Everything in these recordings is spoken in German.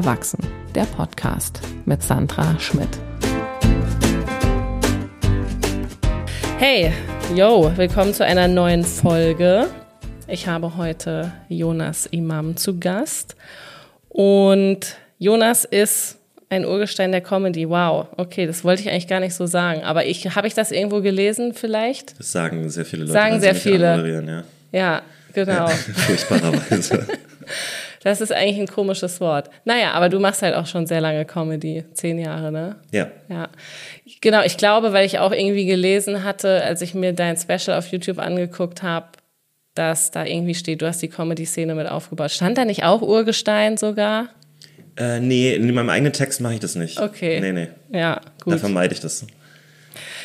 Erwachsen, der Podcast mit Sandra Schmidt. Hey, yo, willkommen zu einer neuen Folge. Ich habe heute Jonas Imam zu Gast und Jonas ist ein Urgestein der Comedy. Wow, okay, das wollte ich eigentlich gar nicht so sagen. Aber ich habe ich das irgendwo gelesen vielleicht? Das sagen sehr viele Leute. Sagen sehr viele. Ja. ja, genau. Ja, furchtbarerweise. Das ist eigentlich ein komisches Wort. Naja, aber du machst halt auch schon sehr lange Comedy. Zehn Jahre, ne? Ja. Ja. Genau, ich glaube, weil ich auch irgendwie gelesen hatte, als ich mir dein Special auf YouTube angeguckt habe, dass da irgendwie steht, du hast die Comedy-Szene mit aufgebaut. Stand da nicht auch Urgestein sogar? Äh, nee, in meinem eigenen Text mache ich das nicht. Okay. Nee, nee. Ja, gut. Da vermeide ich das.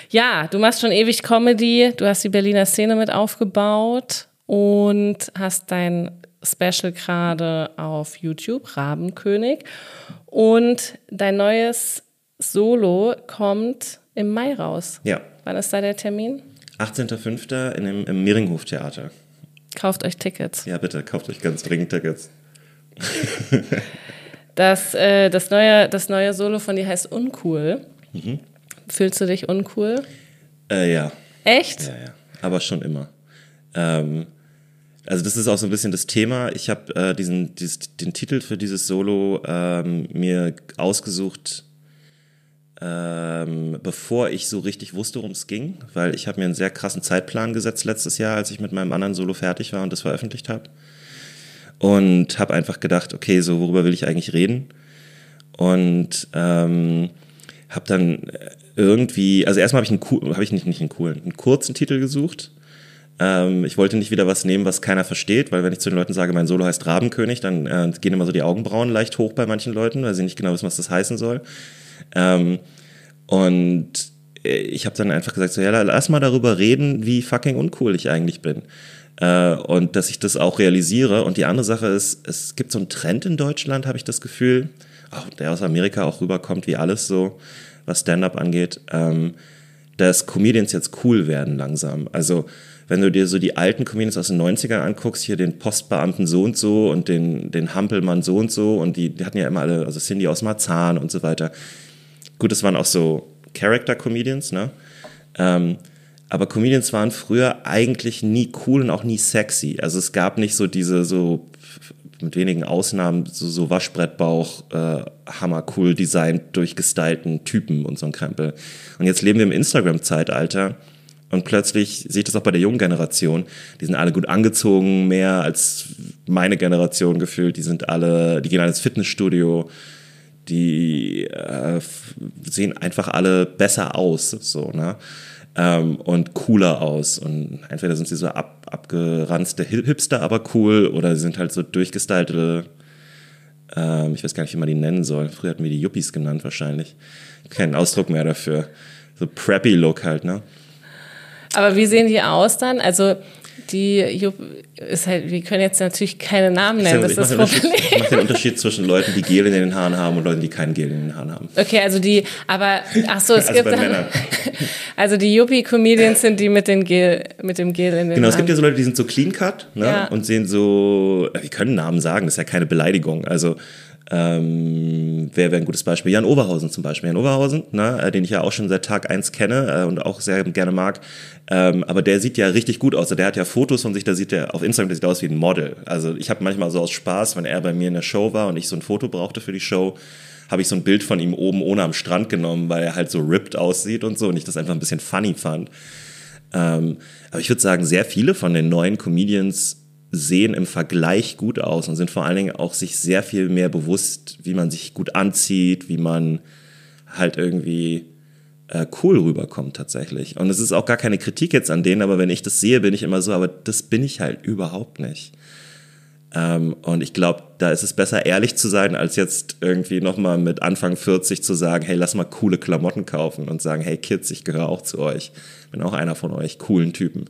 Ja, du machst schon ewig Comedy, du hast die Berliner Szene mit aufgebaut und hast dein Special gerade auf YouTube, Rabenkönig. Und dein neues Solo kommt im Mai raus. Ja. Wann ist da der Termin? 18.05. im, im Mehringhof Theater. Kauft euch Tickets. Ja, bitte, kauft euch ganz dringend Tickets. das, äh, das, neue, das neue Solo von dir heißt Uncool. Mhm. Fühlst du dich uncool? Äh, ja. Echt? Ja, ja. Aber schon immer. Ähm, also das ist auch so ein bisschen das Thema. Ich habe äh, diesen, dieses, den Titel für dieses Solo ähm, mir ausgesucht, ähm, bevor ich so richtig wusste, worum es ging, weil ich habe mir einen sehr krassen Zeitplan gesetzt letztes Jahr, als ich mit meinem anderen Solo fertig war und das veröffentlicht habe. Und habe einfach gedacht, okay, so worüber will ich eigentlich reden? Und ähm, habe dann irgendwie, also erstmal habe ich einen habe ich nicht, nicht einen coolen, einen kurzen Titel gesucht ähm, ich wollte nicht wieder was nehmen, was keiner versteht, weil wenn ich zu den Leuten sage, mein Solo heißt Rabenkönig, dann äh, gehen immer so die Augenbrauen leicht hoch bei manchen Leuten, weil sie nicht genau wissen, was das heißen soll. Ähm, und äh, ich habe dann einfach gesagt, so ja, lass mal darüber reden, wie fucking uncool ich eigentlich bin. Äh, und dass ich das auch realisiere. Und die andere Sache ist, es gibt so einen Trend in Deutschland, habe ich das Gefühl, auch der aus Amerika auch rüberkommt, wie alles so, was Stand-up angeht, ähm, dass Comedians jetzt cool werden langsam. Also wenn du dir so die alten Comedians aus den 90ern anguckst, hier den Postbeamten so und so und den, den Hampelmann so und so und die, die hatten ja immer alle, also Cindy aus Marzahn und so weiter. Gut, das waren auch so Character-Comedians, ne? Ähm, aber Comedians waren früher eigentlich nie cool und auch nie sexy. Also es gab nicht so diese so mit wenigen Ausnahmen so, so Waschbrettbauch, äh, hammer cool designt, durchgestylten Typen und so ein Krempel. Und jetzt leben wir im Instagram-Zeitalter und plötzlich sehe ich das auch bei der jungen Generation. Die sind alle gut angezogen, mehr als meine Generation gefühlt. Die sind alle, die gehen alle ins Fitnessstudio. Die äh, sehen einfach alle besser aus, so, ne? Ähm, und cooler aus. Und entweder sind sie so ab, abgeranzte Hipster, aber cool, oder sie sind halt so durchgestylte, ähm, ich weiß gar nicht, wie man die nennen soll. Früher hatten wir die Yuppies genannt, wahrscheinlich. Keinen Ausdruck mehr dafür. So preppy Look halt, ne? Aber wie sehen die aus dann? Also die Jupp ist halt, wir können jetzt natürlich keine Namen nennen, das ist das Problem. Ich mache den Unterschied zwischen Leuten, die Gel in den Haaren haben und Leuten, die kein Gel in den Haaren haben. Okay, also die, aber, ach so, es also gibt dann, also die Yuppie-Comedians sind die mit, den Gel, mit dem Gel in den Genau, Haaren. es gibt ja so Leute, die sind so clean cut ne, Ja. und sehen so, wir können Namen sagen, das ist ja keine Beleidigung, also ähm, wer wäre ein gutes Beispiel? Jan Oberhausen zum Beispiel. Jan Oberhausen, ne, äh, den ich ja auch schon seit Tag eins kenne äh, und auch sehr gerne mag. Ähm, aber der sieht ja richtig gut aus. Also der hat ja Fotos von sich, da sieht er auf Instagram, der sieht aus wie ein Model. Also ich habe manchmal so aus Spaß, wenn er bei mir in der Show war und ich so ein Foto brauchte für die Show, habe ich so ein Bild von ihm oben ohne am Strand genommen, weil er halt so ripped aussieht und so und ich das einfach ein bisschen funny fand. Ähm, aber ich würde sagen, sehr viele von den neuen Comedians sehen im Vergleich gut aus und sind vor allen Dingen auch sich sehr viel mehr bewusst, wie man sich gut anzieht, wie man halt irgendwie äh, cool rüberkommt tatsächlich. Und es ist auch gar keine Kritik jetzt an denen, aber wenn ich das sehe, bin ich immer so, aber das bin ich halt überhaupt nicht. Ähm, und ich glaube, da ist es besser, ehrlich zu sein, als jetzt irgendwie nochmal mit Anfang 40 zu sagen, hey, lass mal coole Klamotten kaufen und sagen, hey Kids, ich gehöre auch zu euch. Bin auch einer von euch, coolen Typen.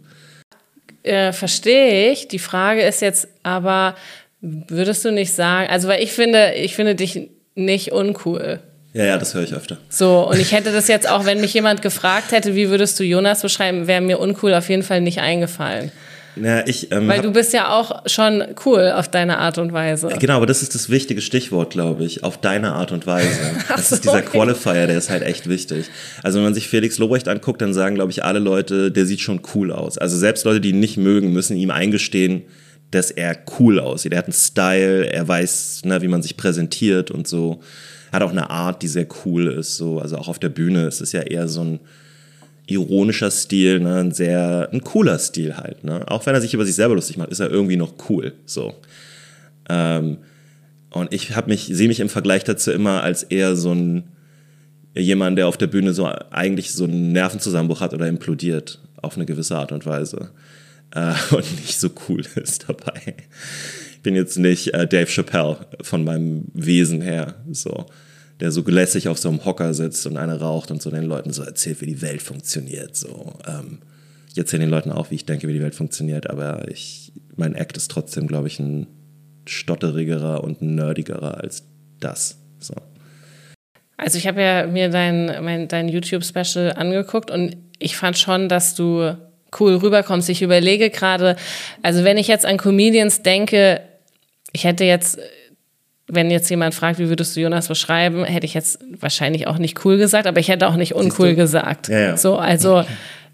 Äh, verstehe ich. Die Frage ist jetzt aber, würdest du nicht sagen, also weil ich finde, ich finde dich nicht uncool. Ja, ja, das höre ich öfter. So, und ich hätte das jetzt auch, wenn mich jemand gefragt hätte, wie würdest du Jonas beschreiben, wäre mir uncool auf jeden Fall nicht eingefallen. Na, ich, ähm, Weil du bist ja auch schon cool auf deine Art und Weise. Genau, aber das ist das wichtige Stichwort, glaube ich, auf deine Art und Weise. Das ist dieser Qualifier, der ist halt echt wichtig. Also wenn man sich Felix Lobrecht anguckt, dann sagen, glaube ich, alle Leute, der sieht schon cool aus. Also selbst Leute, die ihn nicht mögen, müssen ihm eingestehen, dass er cool aussieht. Er hat einen Style, er weiß, ne, wie man sich präsentiert und so. Er hat auch eine Art, die sehr cool ist. So. Also auch auf der Bühne ist es ja eher so ein ironischer Stil, ne, ein sehr, ein cooler Stil halt. Ne? Auch wenn er sich über sich selber lustig macht, ist er irgendwie noch cool. So. Ähm, und ich habe mich, sehe mich im Vergleich dazu immer als eher so ein jemand, der auf der Bühne so eigentlich so einen Nervenzusammenbruch hat oder implodiert auf eine gewisse Art und Weise äh, und nicht so cool ist dabei. Ich bin jetzt nicht äh, Dave Chappelle von meinem Wesen her, so der so lässig auf so einem Hocker sitzt und eine raucht und so den Leuten so erzählt, wie die Welt funktioniert. So, ähm, ich erzähle den Leuten auch, wie ich denke, wie die Welt funktioniert, aber ich, mein Act ist trotzdem, glaube ich, ein stotterigerer und nerdigerer als das. So. Also ich habe ja mir dein, mein, dein YouTube-Special angeguckt und ich fand schon, dass du cool rüberkommst. Ich überlege gerade, also wenn ich jetzt an Comedians denke, ich hätte jetzt wenn jetzt jemand fragt, wie würdest du Jonas beschreiben, hätte ich jetzt wahrscheinlich auch nicht cool gesagt, aber ich hätte auch nicht uncool gesagt. Ja, ja. So, also,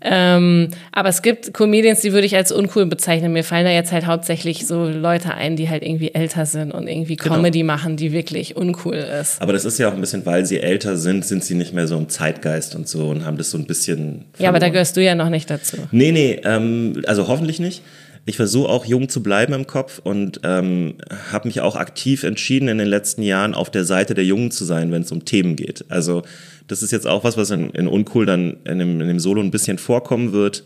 ähm, aber es gibt Comedians, die würde ich als uncool bezeichnen. Mir fallen da jetzt halt hauptsächlich so Leute ein, die halt irgendwie älter sind und irgendwie Genau. Comedy machen, die wirklich uncool ist. Aber das ist ja auch ein bisschen, weil sie älter sind, sind sie nicht mehr so im Zeitgeist und so und haben das so ein bisschen. Ja, aber da verloren. gehörst du ja noch nicht dazu. Nee, nee, ähm, also hoffentlich nicht. Ich versuche auch jung zu bleiben im Kopf und ähm, habe mich auch aktiv entschieden, in den letzten Jahren auf der Seite der Jungen zu sein, wenn es um Themen geht. Also das ist jetzt auch was, was in, in Uncool dann in dem, in dem Solo ein bisschen vorkommen wird,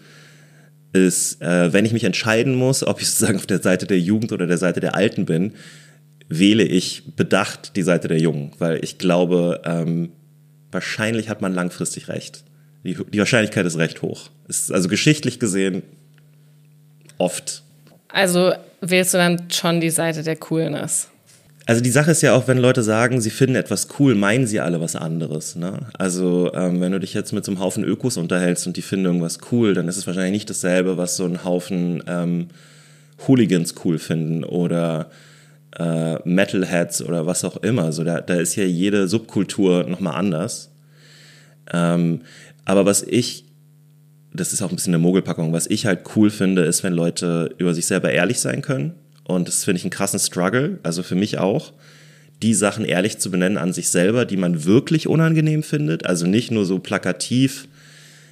ist, äh, wenn ich mich entscheiden muss, ob ich sozusagen auf der Seite der Jugend oder der Seite der Alten bin, wähle ich bedacht die Seite der Jungen, weil ich glaube, ähm, wahrscheinlich hat man langfristig recht. Die, die Wahrscheinlichkeit ist recht hoch. Ist also geschichtlich gesehen oft. Also wählst du dann schon die Seite der Coolness. Also die Sache ist ja auch, wenn Leute sagen, sie finden etwas cool, meinen sie alle was anderes. Ne? Also ähm, wenn du dich jetzt mit so einem Haufen Ökos unterhältst und die finden irgendwas cool, dann ist es wahrscheinlich nicht dasselbe, was so ein Haufen ähm, Hooligans cool finden oder äh, Metalheads oder was auch immer. So, da, da ist ja jede Subkultur nochmal anders. Ähm, aber was ich, das ist auch ein bisschen eine Mogelpackung, was ich halt cool finde, ist, wenn Leute über sich selber ehrlich sein können. Und das finde ich einen krassen Struggle, also für mich auch, die Sachen ehrlich zu benennen an sich selber, die man wirklich unangenehm findet. Also nicht nur so plakativ,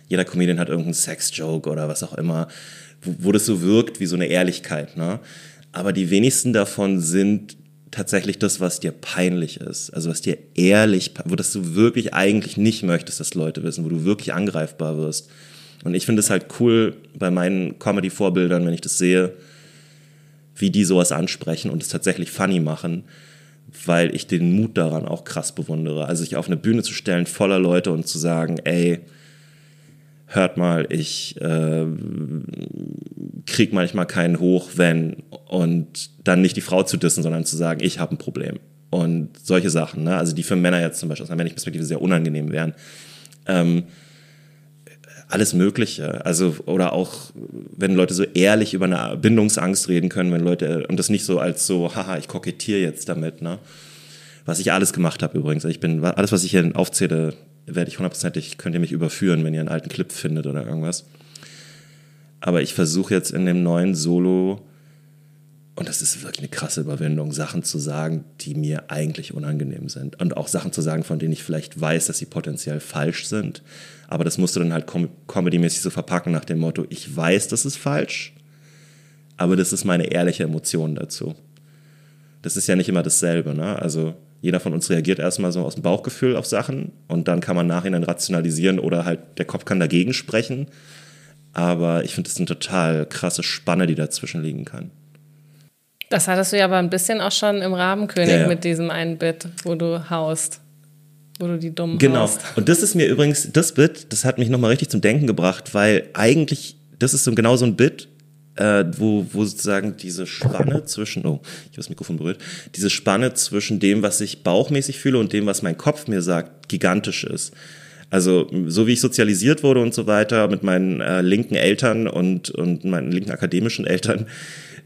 jeder Comedian hat irgendeinen Sex-Joke oder was auch immer, wo, wo das so wirkt wie so eine Ehrlichkeit. Ne? Aber die wenigsten davon sind tatsächlich das, was dir peinlich ist. Also was dir ehrlich, wo das du wirklich eigentlich nicht möchtest, dass Leute wissen, wo du wirklich angreifbar wirst. Und ich finde es halt cool bei meinen Comedy-Vorbildern, wenn ich das sehe, wie die sowas ansprechen und es tatsächlich funny machen, weil ich den Mut daran auch krass bewundere. Also sich auf eine Bühne zu stellen voller Leute und zu sagen, ey, hört mal, ich äh, krieg manchmal keinen hoch, wenn und dann nicht die Frau zu dissen, sondern zu sagen, ich habe ein Problem und solche Sachen, ne? also die für Männer jetzt zum Beispiel aus einer männlichen Perspektive sehr unangenehm wären. Ähm, alles Mögliche. Also, oder auch, wenn Leute so ehrlich über eine Bindungsangst reden können, wenn Leute, und das nicht so als so, haha, ich kokettiere jetzt damit, ne? Was ich alles gemacht habe übrigens. Ich bin, alles, was ich hier aufzähle, werde ich hundertprozentig, könnt ihr mich überführen, wenn ihr einen alten Clip findet oder irgendwas. Aber ich versuche jetzt in dem neuen Solo, und das ist wirklich eine krasse Überwindung, Sachen zu sagen, die mir eigentlich unangenehm sind. Und auch Sachen zu sagen, von denen ich vielleicht weiß, dass sie potenziell falsch sind. Aber das musst du dann halt com comedymäßig so verpacken nach dem Motto, ich weiß, das ist falsch, aber das ist meine ehrliche Emotion dazu. Das ist ja nicht immer dasselbe. Ne? Also jeder von uns reagiert erstmal so aus dem Bauchgefühl auf Sachen und dann kann man nachhinein rationalisieren oder halt der Kopf kann dagegen sprechen. Aber ich finde, das ist eine total krasse Spanne, die dazwischen liegen kann. Das hattest du ja aber ein bisschen auch schon im Rabenkönig Ja, ja. mit diesem einen Bit, wo du haust. Wo du die dummen Genau. haust. Und das ist mir übrigens, das Bit, das hat mich nochmal richtig zum Denken gebracht, weil eigentlich, das ist so genau so ein Bit, äh, wo, wo sozusagen diese Spanne zwischen, oh, ich habe das Mikrofon berührt, diese Spanne zwischen dem, was ich bauchmäßig fühle und dem, was mein Kopf mir sagt, gigantisch ist. Also so wie ich sozialisiert wurde und so weiter mit meinen äh, linken Eltern und, und meinen linken akademischen Eltern,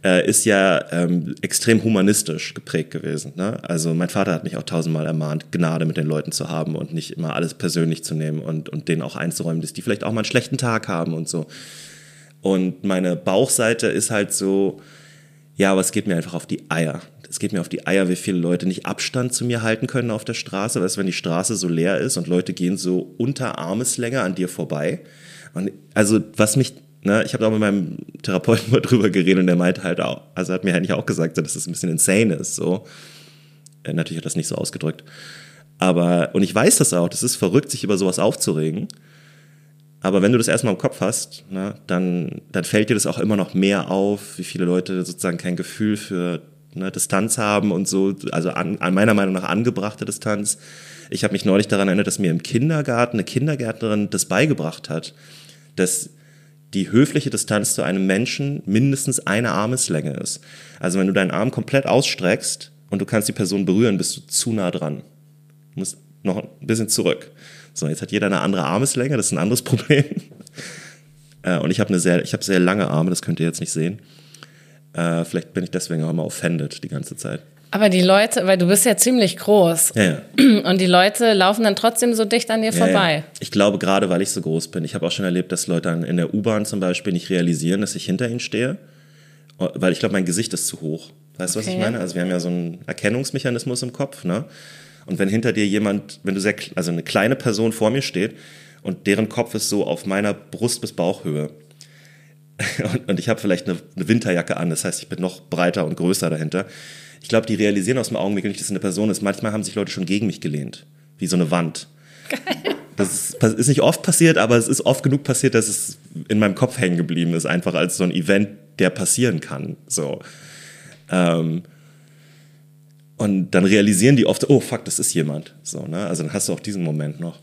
äh, ist ja ähm, extrem humanistisch geprägt gewesen. Ne? Also mein Vater hat mich auch tausendmal ermahnt, Gnade mit den Leuten zu haben und nicht immer alles persönlich zu nehmen und, und denen auch einzuräumen, dass die vielleicht auch mal einen schlechten Tag haben und so. Und meine Bauchseite ist halt so, ja, aber es geht mir einfach auf die Eier. Es geht mir auf die Eier, wie viele Leute nicht Abstand zu mir halten können auf der Straße, weißt, wenn die Straße so leer ist und Leute gehen so unter Armeslänge an dir vorbei. Und also was mich, ne, ich habe auch mit meinem Therapeuten mal drüber geredet und der meinte halt auch, also hat mir eigentlich auch gesagt, dass das ein bisschen insane ist, so. Äh, natürlich hat das nicht so ausgedrückt. Aber, und ich weiß das auch, das ist verrückt, sich über sowas aufzuregen. Aber wenn du das erstmal im Kopf hast, ne, dann, dann fällt dir das auch immer noch mehr auf, wie viele Leute sozusagen kein Gefühl für ne, Distanz haben und so, also an, an meiner Meinung nach angebrachte Distanz. Ich habe mich neulich daran erinnert, dass mir im Kindergarten eine Kindergärtnerin das beigebracht hat, dass die höfliche Distanz zu einem Menschen mindestens eine Armeslänge ist. Also wenn du deinen Arm komplett ausstreckst und du kannst die Person berühren, bist du zu nah dran. Du musst noch ein bisschen zurück. So, jetzt hat jeder eine andere Armeslänge, das ist ein anderes Problem. Äh, und ich habe sehr, ich habe sehr lange Arme, das könnt ihr jetzt nicht sehen. Äh, vielleicht bin ich deswegen auch immer offended die ganze Zeit. Aber die Leute, weil du bist ja ziemlich groß. Ja, ja. Und die Leute laufen dann trotzdem so dicht an dir Ja, vorbei. Ich glaube, gerade weil ich so groß bin. Ich habe auch schon erlebt, dass Leute dann in der U-Bahn zum Beispiel nicht realisieren, dass ich hinter ihnen stehe. Weil ich glaube, mein Gesicht ist zu hoch. Weißt du, was ich Okay. meine? Also wir haben ja so einen Erkennungsmechanismus im Kopf, ne? Und wenn hinter dir jemand, wenn du sehr, also eine kleine Person vor mir steht und deren Kopf ist so auf meiner Brust bis Bauchhöhe und, und ich habe vielleicht eine, eine Winterjacke an, das heißt, ich bin noch breiter und größer dahinter. Ich glaube, die realisieren aus dem Augenwinkel nicht, dass es eine Person ist. Manchmal haben sich Leute schon gegen mich gelehnt, wie so eine Wand. Das ist, ist nicht oft passiert, aber es ist oft genug passiert, dass es in meinem Kopf hängen geblieben ist, einfach als so ein Event, der passieren kann. So. Ähm, und dann realisieren die oft, oh fuck, das ist jemand. So, ne? Also dann hast du auch diesen Moment noch.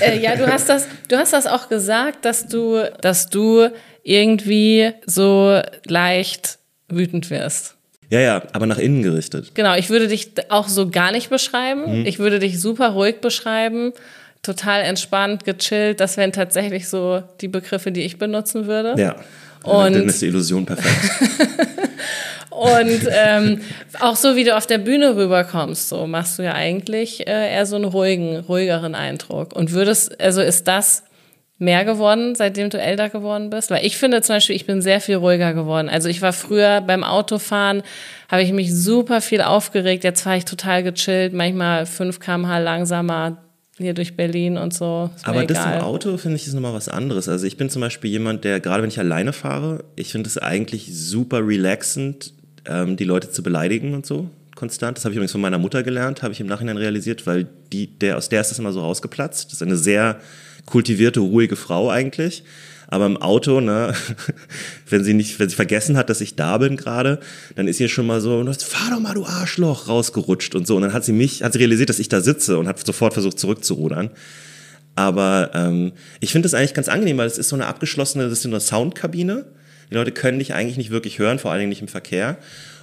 Äh, ja, du hast das, du hast das auch gesagt, dass du, dass du irgendwie so leicht wütend wirst. Ja, ja, aber nach innen gerichtet. Genau, ich würde dich auch so gar nicht beschreiben. Mhm. Ich würde dich super ruhig beschreiben. Total entspannt, gechillt. Das wären tatsächlich so die Begriffe, die ich benutzen würde. Ja. Und- dann ist die Illusion perfekt. Und ähm, auch so, wie du auf der Bühne rüberkommst, so machst du ja eigentlich äh, eher so einen ruhigen, ruhigeren Eindruck. Und würdest, also ist das mehr geworden, seitdem du älter geworden bist? Weil ich finde zum Beispiel, ich bin sehr viel ruhiger geworden. Also ich war früher beim Autofahren, habe ich mich super viel aufgeregt. Jetzt fahre ich total gechillt, manchmal 5 km/h langsamer hier durch Berlin und so. Aber das egal. im Auto finde ich ist nochmal was anderes. Also ich bin zum Beispiel jemand, der, gerade wenn ich alleine fahre, ich finde es eigentlich super relaxend, ähm, die Leute zu beleidigen und so, konstant. Das habe ich übrigens von meiner Mutter gelernt, habe ich im Nachhinein realisiert, weil die, der, aus der ist das immer so rausgeplatzt. Das ist eine sehr kultivierte, ruhige Frau eigentlich. Aber im Auto, ne, wenn sie nicht, wenn sie vergessen hat, dass ich da bin gerade, dann ist ihr schon mal so, fahr doch mal, du Arschloch, rausgerutscht und so. Und dann hat sie mich, hat sie realisiert, dass ich da sitze und hat sofort versucht zurückzurudern. Aber ähm, ich finde das eigentlich ganz angenehm, weil es ist so eine abgeschlossene, das ist so eine Soundkabine. Die Leute können dich eigentlich nicht wirklich hören, vor allen Dingen nicht im Verkehr.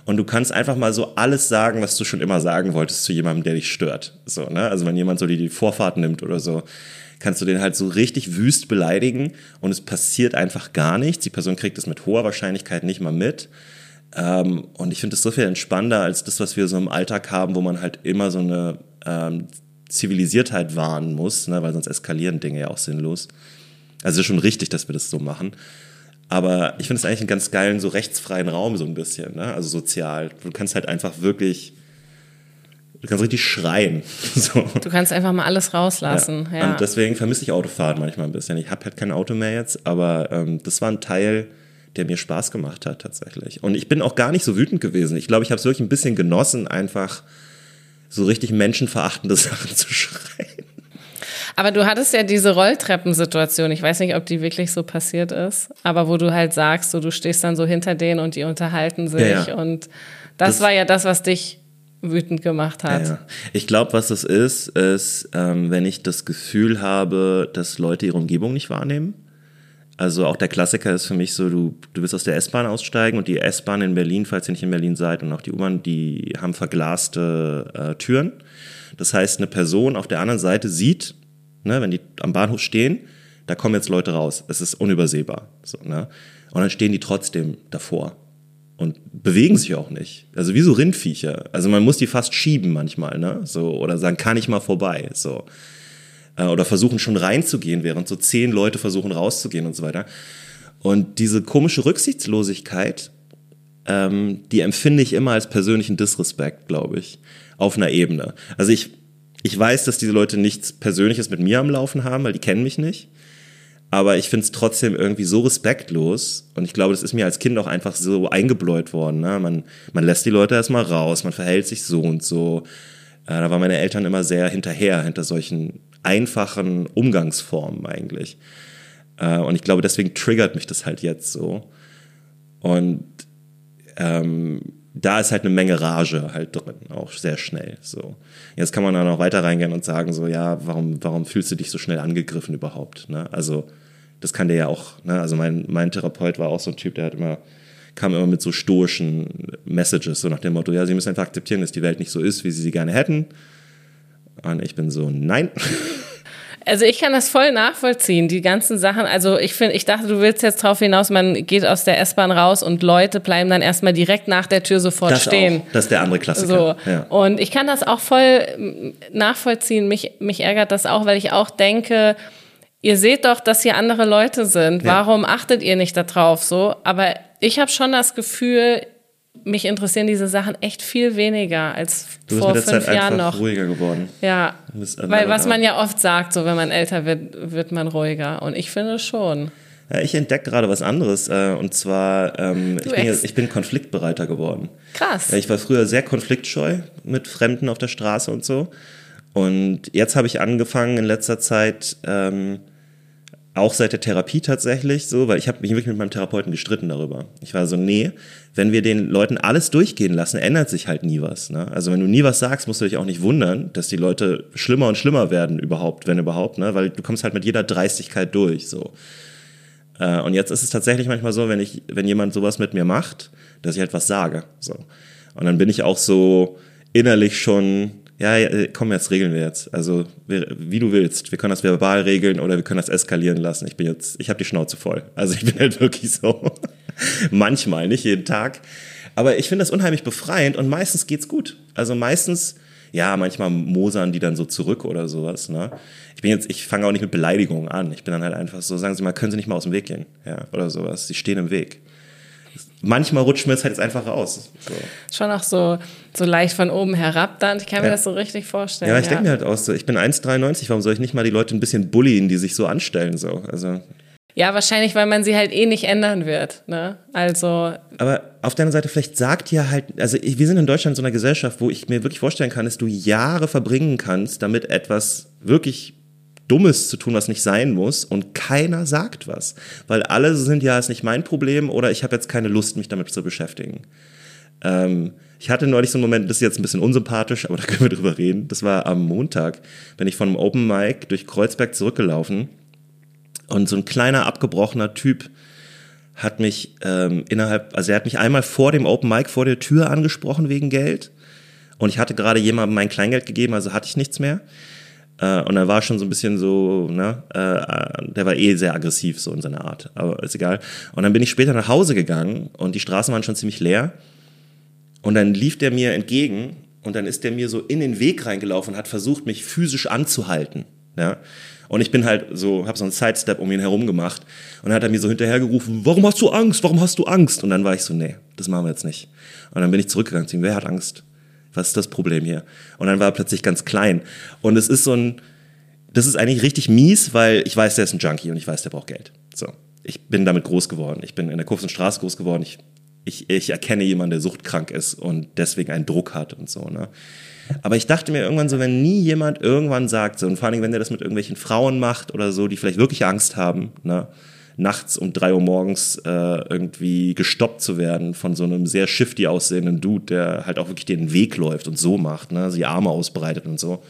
Und du kannst einfach mal so alles sagen, was du schon immer sagen wolltest zu jemandem, der dich stört. So, ne? Also wenn jemand so die, die Vorfahrt nimmt oder so, kannst du den halt so richtig wüst beleidigen und es passiert einfach gar nichts. Die Person kriegt es mit hoher Wahrscheinlichkeit nicht mal mit. Ähm, und ich finde es so viel entspannender als das, was wir so im Alltag haben, wo man halt immer so eine ähm, Zivilisiertheit wahren muss, ne? weil sonst eskalieren Dinge ja auch sinnlos. Also es ist schon richtig, dass wir das so machen. Aber ich finde es eigentlich einen ganz geilen, so rechtsfreien Raum so ein bisschen, ne? also sozial. Du kannst halt einfach wirklich, du kannst richtig schreien. So. Du kannst einfach mal alles rauslassen. Ja. Und deswegen vermisse ich Autofahren manchmal ein bisschen. Ich habe halt kein Auto mehr jetzt, aber ähm, das war ein Teil, der mir Spaß gemacht hat tatsächlich. Und ich bin auch gar nicht so wütend gewesen. Ich glaube, ich habe es wirklich ein bisschen genossen, einfach so richtig menschenverachtende Sachen zu schreien. Aber du hattest ja diese Rolltreppensituation. Ich weiß nicht, ob die wirklich so passiert ist, aber wo du halt sagst, so du stehst dann so hinter denen und die unterhalten sich Ja, ja. und das, Das- war ja das, was dich wütend gemacht hat. Ja. Ich glaube, was das ist, ist, ähm, wenn ich das Gefühl habe, dass Leute ihre Umgebung nicht wahrnehmen. Also auch der Klassiker ist für mich so, du, du willst aus der S-Bahn aussteigen und die S-Bahn in Berlin, falls ihr nicht in Berlin seid, und auch die U-Bahn, die haben verglaste äh, Türen. Das heißt, eine Person auf der anderen Seite sieht ne, wenn die am Bahnhof stehen, da kommen jetzt Leute raus. Es ist unübersehbar. So, ne? Und dann stehen die trotzdem davor und bewegen sich auch nicht. Also wie so Rindviecher. Also man muss die fast schieben manchmal, ne? So, oder sagen, kann ich mal vorbei. So. Äh, oder versuchen schon reinzugehen, während so zehn Leute versuchen rauszugehen und so weiter. Und diese komische Rücksichtslosigkeit, ähm, die empfinde ich immer als persönlichen Disrespekt, glaube ich, auf einer Ebene. Also ich, ich weiß, dass diese Leute nichts Persönliches mit mir am Laufen haben, weil die kennen mich nicht. Aber ich finde es trotzdem irgendwie so respektlos. Und ich glaube, das ist mir als Kind auch einfach so eingebläut worden. Ne? Man, man lässt die Leute erstmal raus, man verhält sich so und so. Äh, da waren meine Eltern immer sehr hinterher, hinter solchen einfachen Umgangsformen eigentlich. Äh, und ich glaube, deswegen triggert mich das halt jetzt so. Und ähm, da ist halt eine Menge Rage halt drin, auch sehr schnell. So. Jetzt kann man da noch weiter reingehen und sagen, so, ja, warum, warum fühlst du dich so schnell angegriffen überhaupt? Ne? Also, das kann der ja auch, ne? Also mein, mein Therapeut war auch so ein Typ, der hat immer, kam immer mit so stoischen Messages, so nach dem Motto, ja, sie müssen einfach akzeptieren, dass die Welt nicht so ist, wie sie sie gerne hätten. Und ich bin so, nein. Also ich kann das voll nachvollziehen, die ganzen Sachen. Also ich finde, ich dachte, du willst jetzt drauf hinaus, man geht aus der S-Bahn raus und Leute bleiben dann erstmal direkt nach der Tür sofort das stehen. Auch. Das ist der andere Klassiker. So. Ja. Und ich kann das auch voll nachvollziehen. Mich, mich ärgert das auch, weil ich auch denke, ihr seht doch, dass hier andere Leute sind. Ja. Warum achtet ihr nicht darauf? So, aber ich habe schon das Gefühl, mich interessieren diese Sachen echt viel weniger als du vor bist fünf Zeit Jahren noch. ruhiger geworden. Ja, weil was man ja oft sagt, so wenn man älter wird, wird man ruhiger. Und ich finde schon. Ja, ich entdecke gerade was anderes äh, und zwar ähm, ich, bin ich bin konfliktbereiter geworden. Krass. Ich war früher sehr konfliktscheu mit Fremden auf der Straße und so. Und jetzt habe ich angefangen in letzter Zeit ähm, auch seit der Therapie tatsächlich so, weil ich habe mich wirklich mit meinem Therapeuten gestritten darüber. Ich war so, nee, wenn wir den Leuten alles durchgehen lassen, ändert sich halt nie was. Ne? Also wenn du nie was sagst, musst du dich auch nicht wundern, dass die Leute schlimmer und schlimmer werden überhaupt, wenn überhaupt, ne? weil du kommst halt mit jeder Dreistigkeit durch. So. Äh, und jetzt ist es tatsächlich manchmal so, wenn ich, wenn jemand sowas mit mir macht, dass ich halt was sage. So. Und dann bin ich auch so innerlich schon ja, ja, komm, jetzt regeln wir jetzt. Also wie du willst. Wir können das verbal regeln oder wir können das eskalieren lassen. Ich bin jetzt, ich habe die Schnauze voll. Also ich bin halt wirklich so. Manchmal, nicht jeden Tag. Aber ich finde das unheimlich befreiend und meistens geht's gut. Also meistens, ja, manchmal mosern die dann so zurück oder sowas. Ne? Ich bin jetzt, ich fange auch nicht mit Beleidigungen an. Ich bin dann halt einfach so, sagen Sie mal, können Sie nicht mal aus dem Weg gehen, ja, oder sowas. Sie stehen im Weg manchmal rutscht mir das halt jetzt einfach raus. So. Schon auch so, so leicht von oben herab dann. Ich kann mir das so richtig vorstellen. Ja, ich ja. denke mir halt auch so, ich bin 1,93, warum soll ich nicht mal die Leute ein bisschen bullien, die sich so anstellen? So? Also, ja, wahrscheinlich, weil man sie halt eh nicht ändern wird. Ne? Also. Aber auf der anderen Seite, vielleicht sagt ihr halt, also wir sind in Deutschland in so einer Gesellschaft, wo ich mir wirklich vorstellen kann, dass du Jahre verbringen kannst, damit etwas wirklich Dummes zu tun, was nicht sein muss und keiner sagt was. Weil alle sind ja, ist nicht mein Problem oder ich habe jetzt keine Lust, mich damit zu beschäftigen. Ähm, ich hatte neulich so einen Moment, das ist jetzt ein bisschen unsympathisch, aber da können wir drüber reden. Das war am Montag, bin ich von einem Open Mic durch Kreuzberg zurückgelaufen und so ein kleiner abgebrochener Typ hat mich ähm, innerhalb, also er hat mich einmal vor dem Open Mic vor der Tür angesprochen wegen Geld und ich hatte gerade jemandem mein Kleingeld gegeben, also hatte ich nichts mehr. Äh, und er war schon so ein bisschen so, ne, äh, der war eh sehr aggressiv so in seiner Art, aber ist egal. Und dann bin ich später nach Hause gegangen und die Straßen waren schon ziemlich leer. Und dann lief der mir entgegen und dann ist der mir so in den Weg reingelaufen und hat versucht, mich physisch anzuhalten. Ja? Und ich bin halt so, habe so einen Sidestep um ihn herum gemacht und dann hat er mir so hinterhergerufen, warum hast du Angst, warum hast du Angst? Und dann war ich so, nee, das machen wir jetzt nicht. Und dann bin ich zurückgegangen zu ihm, wer hat Angst? Was ist das Problem hier? Und dann war er plötzlich ganz klein. Und es ist so ein, das ist eigentlich richtig mies, weil ich weiß, der ist ein Junkie und ich weiß, der braucht Geld. So. Ich bin damit groß geworden. Ich bin in der Kurvenstraße groß geworden. Ich, ich, ich erkenne jemanden, der suchtkrank ist und deswegen einen Druck hat und so, ne? Aber ich dachte mir irgendwann so, wenn nie jemand irgendwann sagt, so, und vor allem, wenn der das mit irgendwelchen Frauen macht oder so, die vielleicht wirklich Angst haben, ne? Nachts um drei Uhr morgens äh, irgendwie gestoppt zu werden von so einem sehr shifty aussehenden Dude, der halt auch wirklich den Weg läuft und so macht, ne, die Arme ausbreitet und so.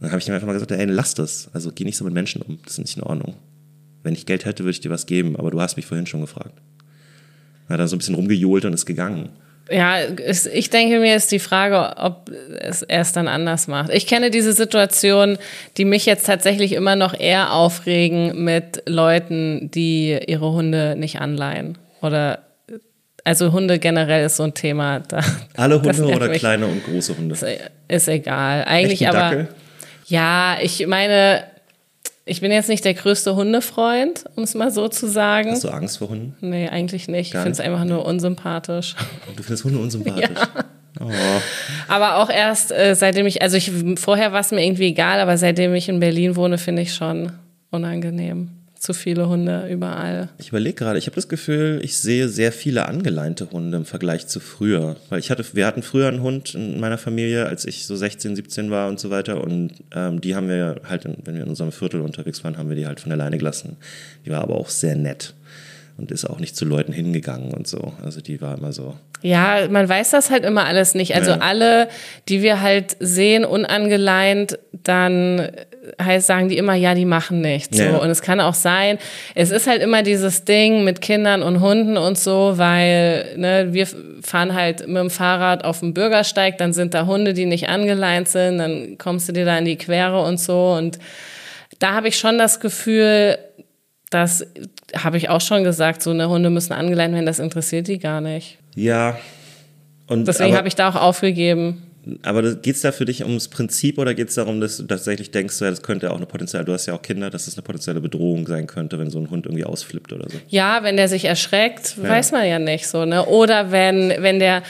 Dann habe ich ihm einfach mal gesagt, ey, lass das. Also geh nicht so mit Menschen um, das ist nicht in Ordnung. Wenn ich Geld hätte, würde ich dir was geben, aber du hast mich vorhin schon gefragt. Dann hat er so ein bisschen rumgejohlt und ist gegangen. Ja, ich denke mir ist die Frage, ob es er es dann anders macht. Ich kenne diese Situation, die mich jetzt tatsächlich immer noch eher aufregen mit Leuten, die ihre Hunde nicht anleihen. Oder also Hunde generell ist so ein Thema. Da, Alle Hunde oder mich. kleine und große Hunde? Ist, ist egal. Eigentlich aber. Dackel? Ja, ich meine, ich bin jetzt nicht der größte Hundefreund, um es mal so zu sagen. Hast du Angst vor Hunden? Nee, eigentlich nicht. Gar ich finde es einfach nur unsympathisch. Du findest Hunde unsympathisch? Ja. Oh. Aber auch erst äh, seitdem ich, also ich, vorher war es mir irgendwie egal, aber seitdem ich in Berlin wohne, finde ich schon unangenehm zu viele Hunde überall. Ich überlege gerade, ich habe das Gefühl, ich sehe sehr viele angeleinte Hunde im Vergleich zu früher. Weil ich hatte, wir hatten früher einen Hund in meiner Familie, als ich so 16, 17 war und so weiter. Und ähm, die haben wir halt, wenn wir in unserem Viertel unterwegs waren, haben wir die halt von alleine gelassen. Die war aber auch sehr nett und ist auch nicht zu Leuten hingegangen und so. Also die war immer so. Ja, man weiß das halt immer alles nicht. Also ja. alle, die wir halt sehen, unangeleint, dann heißt, sagen die immer, ja, die machen nichts. So. Ja. Und es kann auch sein, es ist halt immer dieses Ding mit Kindern und Hunden und so, weil ne, wir fahren halt mit dem Fahrrad auf dem Bürgersteig, dann sind da Hunde, die nicht angeleint sind, dann kommst du dir da in die Quere und so. Und da habe ich schon das Gefühl, das habe ich auch schon gesagt, so eine Hunde müssen angeleint werden, das interessiert die gar nicht. Ja. Und Deswegen habe ich da auch aufgegeben. Aber geht es da für dich ums Prinzip oder geht es darum, dass du tatsächlich denkst, das könnte auch eine potenzielle, du hast ja auch Kinder, dass das eine potenzielle Bedrohung sein könnte, wenn so ein Hund irgendwie ausflippt oder so? Ja, wenn der sich erschreckt, ja. weiß man ja nicht so, ne? Oder wenn, wenn der,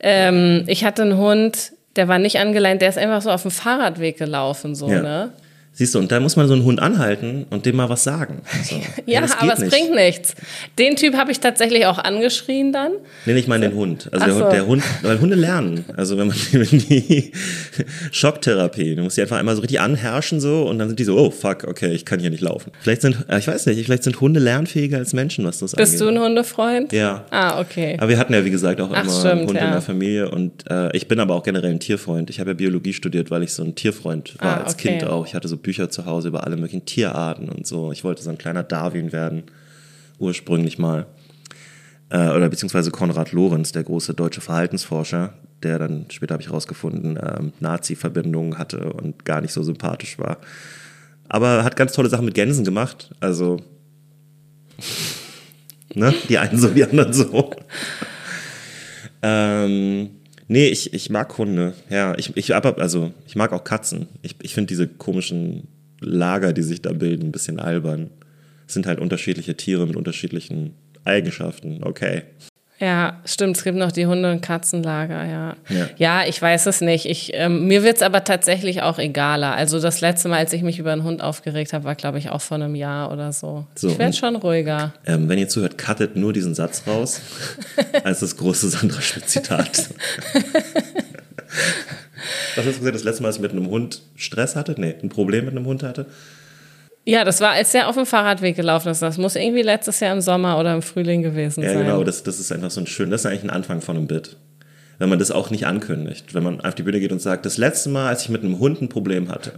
ähm, ich hatte einen Hund, der war nicht angeleint, der ist einfach so auf dem Fahrradweg gelaufen, so, ja. ne? Siehst du, und da muss man so einen Hund anhalten und dem mal was sagen. So. ja, ja aber es nicht. bringt nichts. Den Typ habe ich tatsächlich auch angeschrien dann. Nee, nicht mal den Hund. Also der, so. Hund, der Hund, weil Hunde lernen. Also wenn man die Schocktherapie, du musst die einfach einmal so richtig anherrschen so und dann sind die so, oh fuck, okay, ich kann hier nicht laufen. Vielleicht sind, äh, ich weiß nicht, vielleicht sind Hunde lernfähiger als Menschen, was das Bist angeht. du ein Hundefreund? Ja. Ah, okay. Aber wir hatten ja, wie gesagt, auch Ach, immer stimmt, einen Hund ja. in der Familie und äh, ich bin aber auch generell ein Tierfreund. Ich habe ja Biologie studiert, weil ich so ein Tierfreund war ah, als okay. Kind auch. Ich hatte so Bücher zu Hause über alle möglichen Tierarten und so. Ich wollte so ein kleiner Darwin werden, ursprünglich mal. Äh, oder beziehungsweise Konrad Lorenz, der große deutsche Verhaltensforscher, der dann später habe ich herausgefunden, ähm, Nazi-Verbindungen hatte und gar nicht so sympathisch war. Aber hat ganz tolle Sachen mit Gänsen gemacht. Also, ne? Die einen so, die anderen so. ähm, Nee, ich, ich mag Hunde. Ja, ich, ich, also, ich mag auch Katzen. Ich, ich finde diese komischen Lager, die sich da bilden, ein bisschen albern. Es sind halt unterschiedliche Tiere mit unterschiedlichen Eigenschaften. Okay. Ja, stimmt. Es gibt noch die Hunde- und Katzenlager, ja. Ja, ja ich weiß es nicht. Ich, ähm, mir wird es aber tatsächlich auch egaler. Also das letzte Mal, als ich mich über einen Hund aufgeregt habe, war, glaube ich, auch vor einem Jahr oder so. so ich werde schon ruhiger. Ähm, wenn ihr zuhört, cuttet nur diesen Satz raus als das große Sandra Schmidt-Zitat. Was hast du gesagt, das letzte Mal, als ich mit einem Hund Stress hatte? Nee, ein Problem mit einem Hund hatte? Ja, das war, als der auf dem Fahrradweg gelaufen ist. Das muss irgendwie letztes Jahr im Sommer oder im Frühling gewesen ja, sein. Ja, genau. Das, das ist einfach so ein schön, das ist eigentlich ein Anfang von einem Bit. Wenn man das auch nicht ankündigt. Wenn man auf die Bühne geht und sagt, das letzte Mal, als ich mit einem Hund ein Problem hatte.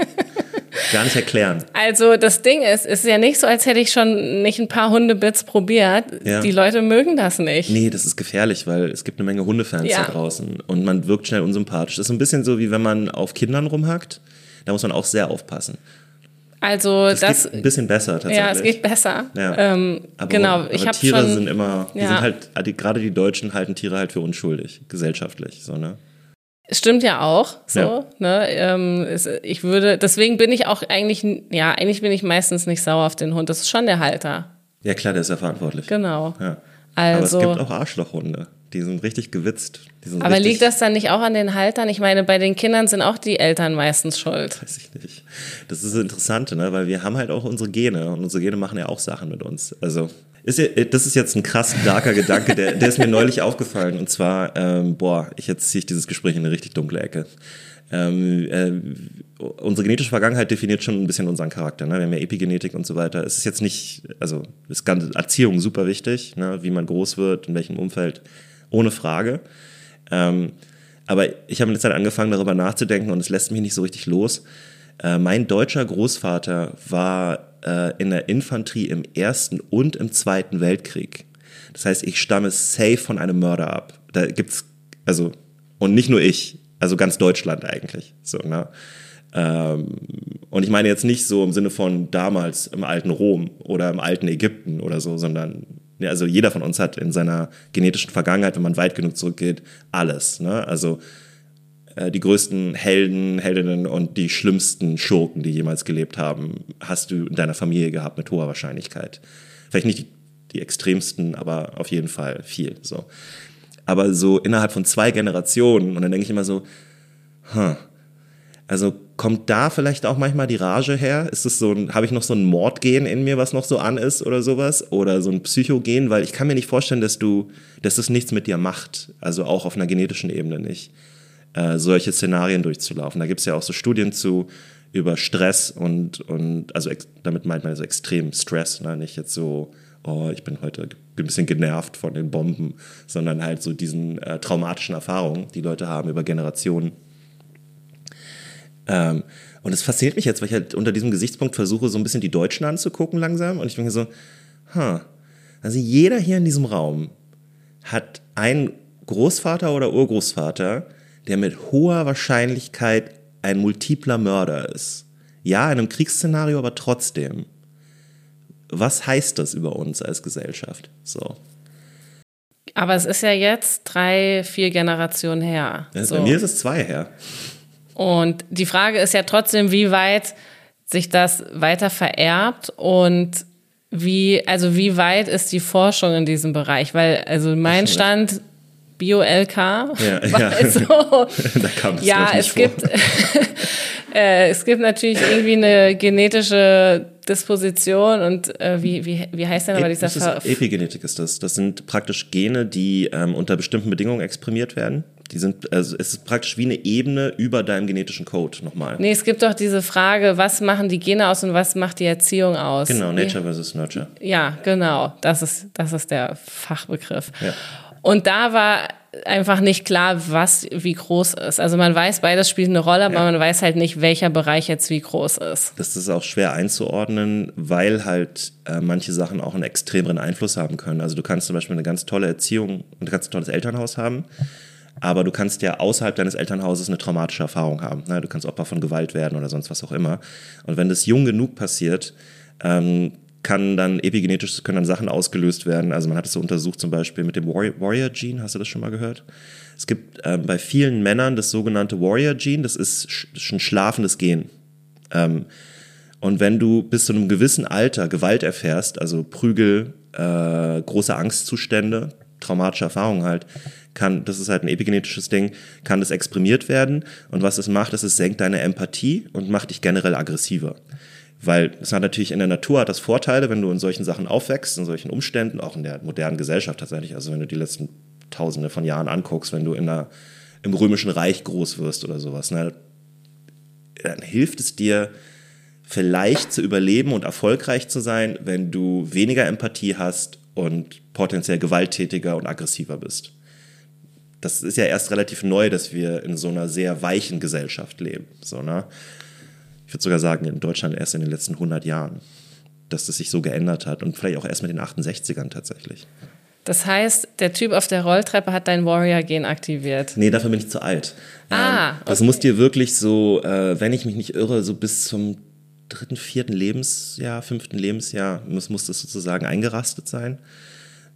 Gar nicht erklären. Also das Ding ist, es ist ja nicht so, als hätte ich schon nicht ein paar Hundebits probiert. Ja. Die Leute mögen das nicht. Nee, das ist gefährlich, weil es gibt eine Menge Hundefans ja. da draußen und man wirkt schnell unsympathisch. Das ist ein bisschen so, wie wenn man auf Kindern rumhackt. Da muss man auch sehr aufpassen. Also das, das geht ein bisschen besser tatsächlich. Ja, es geht besser. Ja. Ähm, aber, genau, aber ich habe Tiere schon, sind immer, die ja. sind halt, gerade die Deutschen halten Tiere halt für unschuldig, gesellschaftlich, so ne. Stimmt ja auch, so. Ja. Ne, ähm, ich würde, deswegen bin ich auch eigentlich, ja, eigentlich bin ich meistens nicht sauer auf den Hund. Das ist schon der Halter. Ja klar, der ist ja verantwortlich. Genau. Ja. Also, Aber es gibt auch Arschlochhunde. Die sind richtig gewitzt. Sind aber richtig liegt das dann nicht auch an den Haltern? Ich meine, bei den Kindern sind auch die Eltern meistens schuld. Weiß ich nicht. Das ist das Interessante, ne? weil wir haben halt auch unsere Gene und unsere Gene machen ja auch Sachen mit uns. Also ist ja, das ist jetzt ein krass darker Gedanke, der, der ist mir neulich aufgefallen. Und zwar, ähm, boah, ich jetzt ziehe ich dieses Gespräch in eine richtig dunkle Ecke. Ähm, äh, unsere genetische Vergangenheit definiert schon ein bisschen unseren Charakter. Ne? Wir haben ja Epigenetik und so weiter. Es ist jetzt nicht, also ist ganze Erziehung super wichtig, ne? wie man groß wird, in welchem Umfeld ohne Frage. Ähm, aber ich habe in der Zeit angefangen, darüber nachzudenken und es lässt mich nicht so richtig los. Äh, mein deutscher Großvater war äh, in der Infanterie im Ersten und im Zweiten Weltkrieg. Das heißt, ich stamme safe von einem Mörder ab. Da gibt's, also, und nicht nur ich, also ganz Deutschland eigentlich. So, ne? Ähm, und ich meine jetzt nicht so im Sinne von damals im alten Rom oder im alten Ägypten oder so, sondern also jeder von uns hat in seiner genetischen Vergangenheit, wenn man weit genug zurückgeht, alles. Ne? Also äh, die größten Helden, Heldinnen und die schlimmsten Schurken, die jemals gelebt haben, hast du in deiner Familie gehabt mit hoher Wahrscheinlichkeit. Vielleicht nicht die, die extremsten, aber auf jeden Fall viel. So. Aber so innerhalb von zwei Generationen, und dann denke ich immer so, huh, also kommt da vielleicht auch manchmal die Rage her? Ist es so ein, habe ich noch so ein Mordgen in mir, was noch so an ist oder sowas? Oder so ein Psychogen? Weil ich kann mir nicht vorstellen, dass du, dass das nichts mit dir macht. Also auch auf einer genetischen Ebene nicht. Äh, solche Szenarien durchzulaufen. Da gibt es ja auch so Studien zu über Stress und, und also damit meint man so extrem Stress, ne? nicht jetzt so, oh, ich bin heute ein bisschen genervt von den Bomben, sondern halt so diesen äh, traumatischen Erfahrungen, die Leute haben über Generationen. Ähm, und es fasziniert mich jetzt, weil ich halt unter diesem Gesichtspunkt versuche, so ein bisschen die Deutschen anzugucken langsam. Und ich denke so, huh, also jeder hier in diesem Raum hat einen Großvater oder Urgroßvater, der mit hoher Wahrscheinlichkeit ein multipler Mörder ist. Ja, in einem Kriegsszenario, aber trotzdem. Was heißt das über uns als Gesellschaft? So. Aber es ist ja jetzt drei, vier Generationen her. So. Bei mir ist es zwei her. Und die Frage ist ja trotzdem, wie weit sich das weiter vererbt und wie, also wie weit ist die Forschung in diesem Bereich? Weil, also mein Stand, Bio-LK, ja, ja. So, es ja, es vor. gibt, äh, es gibt natürlich irgendwie eine genetische Disposition und äh, wie, wie, wie heißt denn aber dieser Ver Epigenetik ist das. Das sind praktisch Gene, die ähm, unter bestimmten Bedingungen exprimiert werden. Die sind, also es ist praktisch wie eine Ebene über deinem genetischen Code nochmal. Nee, es gibt doch diese Frage, was machen die Gene aus und was macht die Erziehung aus? Genau, Nature versus Nurture. Ja, genau. Das ist, das ist der Fachbegriff. Ja. Und da war einfach nicht klar, was wie groß ist. Also man weiß, beides spielt eine Rolle, aber ja. man weiß halt nicht, welcher Bereich jetzt wie groß ist. Das ist auch schwer einzuordnen, weil halt äh, manche Sachen auch einen extremeren Einfluss haben können. Also du kannst zum Beispiel eine ganz tolle Erziehung und ein ganz tolles Elternhaus haben aber du kannst ja außerhalb deines Elternhauses eine traumatische Erfahrung haben. Ne? Du kannst Opfer von Gewalt werden oder sonst was auch immer. Und wenn das jung genug passiert, ähm, kann dann epigenetisch können dann Sachen ausgelöst werden. Also man hat es so untersucht zum Beispiel mit dem Warrior Gene. Hast du das schon mal gehört? Es gibt ähm, bei vielen Männern das sogenannte Warrior Gene. Das ist ein schlafendes Gen. Ähm, und wenn du bis zu einem gewissen Alter Gewalt erfährst, also Prügel, äh, große Angstzustände, traumatische Erfahrungen halt, kann, das ist halt ein epigenetisches Ding, kann das exprimiert werden. Und was es macht, ist, es senkt deine Empathie und macht dich generell aggressiver. Weil es hat natürlich in der Natur hat das Vorteile, wenn du in solchen Sachen aufwächst, in solchen Umständen, auch in der modernen Gesellschaft tatsächlich. Also wenn du die letzten Tausende von Jahren anguckst, wenn du in einer, im Römischen Reich groß wirst oder sowas, ne, dann hilft es dir, vielleicht zu überleben und erfolgreich zu sein, wenn du weniger Empathie hast und potenziell gewalttätiger und aggressiver bist das ist ja erst relativ neu, dass wir in so einer sehr weichen Gesellschaft leben. So, ne? Ich würde sogar sagen, in Deutschland erst in den letzten 100 Jahren, dass das sich so geändert hat und vielleicht auch erst mit den 68ern tatsächlich. Das heißt, der Typ auf der Rolltreppe hat dein Warrior-Gen aktiviert. Nee, dafür bin ich zu alt. Ah, ähm, das okay. muss dir wirklich so, äh, wenn ich mich nicht irre, so bis zum dritten, vierten Lebensjahr, fünften Lebensjahr muss, muss das sozusagen eingerastet sein.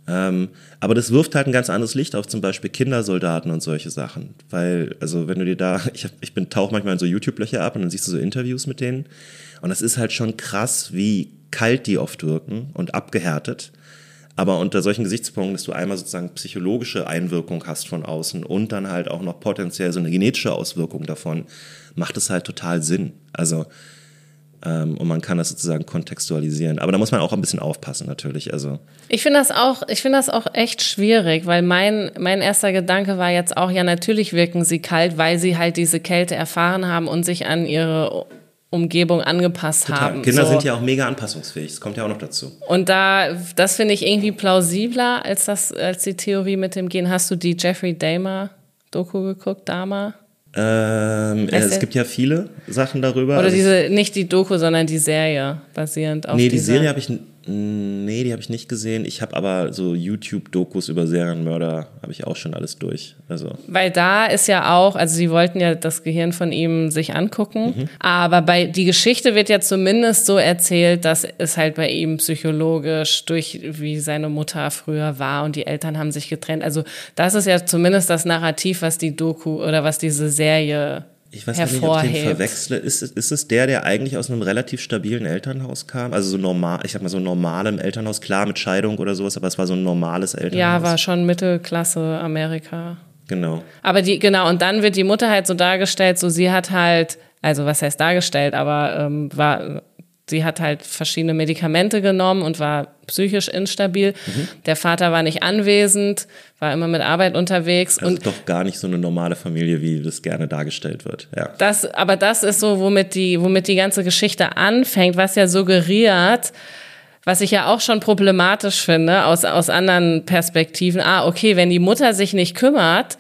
Ähm, aber das wirft halt ein ganz anderes Licht auf zum Beispiel Kindersoldaten und solche Sachen. Weil, also wenn du dir da, ich, hab, ich bin tauch manchmal in so YouTube-Löcher ab und dann siehst du so Interviews mit denen. Und das ist halt schon krass, wie kalt die oft wirken und abgehärtet. Aber unter solchen Gesichtspunkten, dass du einmal sozusagen psychologische Einwirkung hast von außen und dann halt auch noch potenziell so eine genetische Auswirkung davon, macht es halt total Sinn. Also und man kann das sozusagen kontextualisieren. Aber da muss man auch ein bisschen aufpassen, natürlich. Also ich finde das auch, ich finde das auch echt schwierig, weil mein, mein erster Gedanke war jetzt auch, ja, natürlich wirken sie kalt, weil sie halt diese Kälte erfahren haben und sich an ihre Umgebung angepasst Total. haben. Kinder so. sind ja auch mega anpassungsfähig. Das kommt ja auch noch dazu. Und da, das finde ich irgendwie plausibler als das, als die Theorie mit dem Gen. Hast du die Jeffrey Dahmer Doku geguckt, Dahmer? Ähm, äh, es gibt ja viele Sachen darüber. Oder also diese, nicht die Doku, sondern die Serie basierend auf Nee, die Serie habe ich Nee, die habe ich nicht gesehen. Ich habe aber so YouTube-Dokus über Serienmörder, habe ich auch schon alles durch. Also. Weil da ist ja auch, also sie wollten ja das Gehirn von ihm sich angucken, mhm. aber bei die Geschichte wird ja zumindest so erzählt, dass es halt bei ihm psychologisch durch wie seine Mutter früher war und die Eltern haben sich getrennt. Also das ist ja zumindest das Narrativ, was die Doku oder was diese Serie ich weiß nicht, ob ich den verwechsle. Ist, ist es der, der eigentlich aus einem relativ stabilen Elternhaus kam? Also so normal, ich sag mal so normalem Elternhaus, klar mit Scheidung oder sowas, aber es war so ein normales Elternhaus. Ja, war schon Mittelklasse Amerika. Genau. Aber die, genau, und dann wird die Mutter halt so dargestellt, so sie hat halt, also was heißt dargestellt, aber ähm, war sie hat halt verschiedene Medikamente genommen und war psychisch instabil. Mhm. Der Vater war nicht anwesend, war immer mit Arbeit unterwegs. Also und doch gar nicht so eine normale Familie, wie das gerne dargestellt wird. Ja. Das, aber das ist so, womit die, womit die ganze Geschichte anfängt, was ja suggeriert, was ich ja auch schon problematisch finde aus, aus anderen Perspektiven. Ah, okay, wenn die Mutter sich nicht kümmert,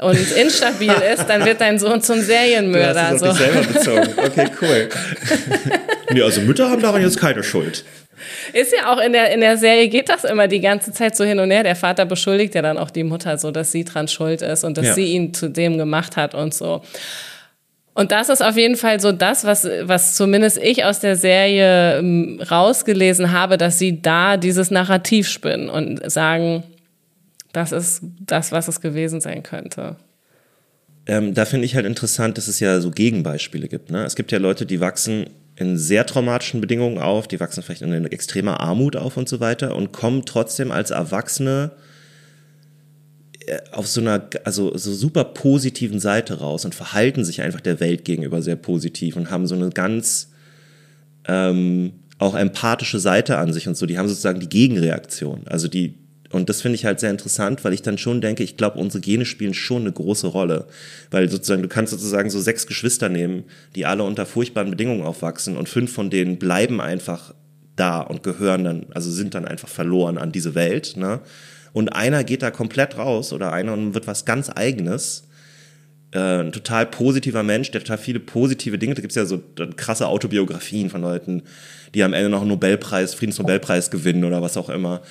und instabil ist, dann wird dein Sohn zum Serienmörder. Du hast es so. selber bezogen. Okay, cool. nee, also Mütter haben daran jetzt keine Schuld. Ist ja auch in der, in der Serie geht das immer die ganze Zeit so hin und her. Der Vater beschuldigt ja dann auch die Mutter so, dass sie dran schuld ist und dass ja. sie ihn zu dem gemacht hat und so. Und das ist auf jeden Fall so das, was, was zumindest ich aus der Serie ähm, rausgelesen habe, dass sie da dieses Narrativ spinnen und sagen, das ist das, was es gewesen sein könnte. Ähm, da finde ich halt interessant, dass es ja so Gegenbeispiele gibt. Ne? Es gibt ja Leute, die wachsen in sehr traumatischen Bedingungen auf, die wachsen vielleicht in extremer Armut auf und so weiter und kommen trotzdem als Erwachsene äh, auf so einer also so super positiven Seite raus und verhalten sich einfach der Welt gegenüber sehr positiv und haben so eine ganz ähm, auch empathische Seite an sich und so. Die haben sozusagen die Gegenreaktion. Also die und das finde ich halt sehr interessant, weil ich dann schon denke, ich glaube, unsere Gene spielen schon eine große Rolle. Weil sozusagen, du kannst sozusagen so sechs Geschwister nehmen, die alle unter furchtbaren Bedingungen aufwachsen und fünf von denen bleiben einfach da und gehören dann, also sind dann einfach verloren an diese Welt. Ne? Und einer geht da komplett raus oder einer wird was ganz Eigenes. Äh, ein total positiver Mensch, der total viele positive Dinge, da gibt es ja so krasse Autobiografien von Leuten, die am Ende noch einen Nobelpreis, Friedensnobelpreis gewinnen oder was auch immer.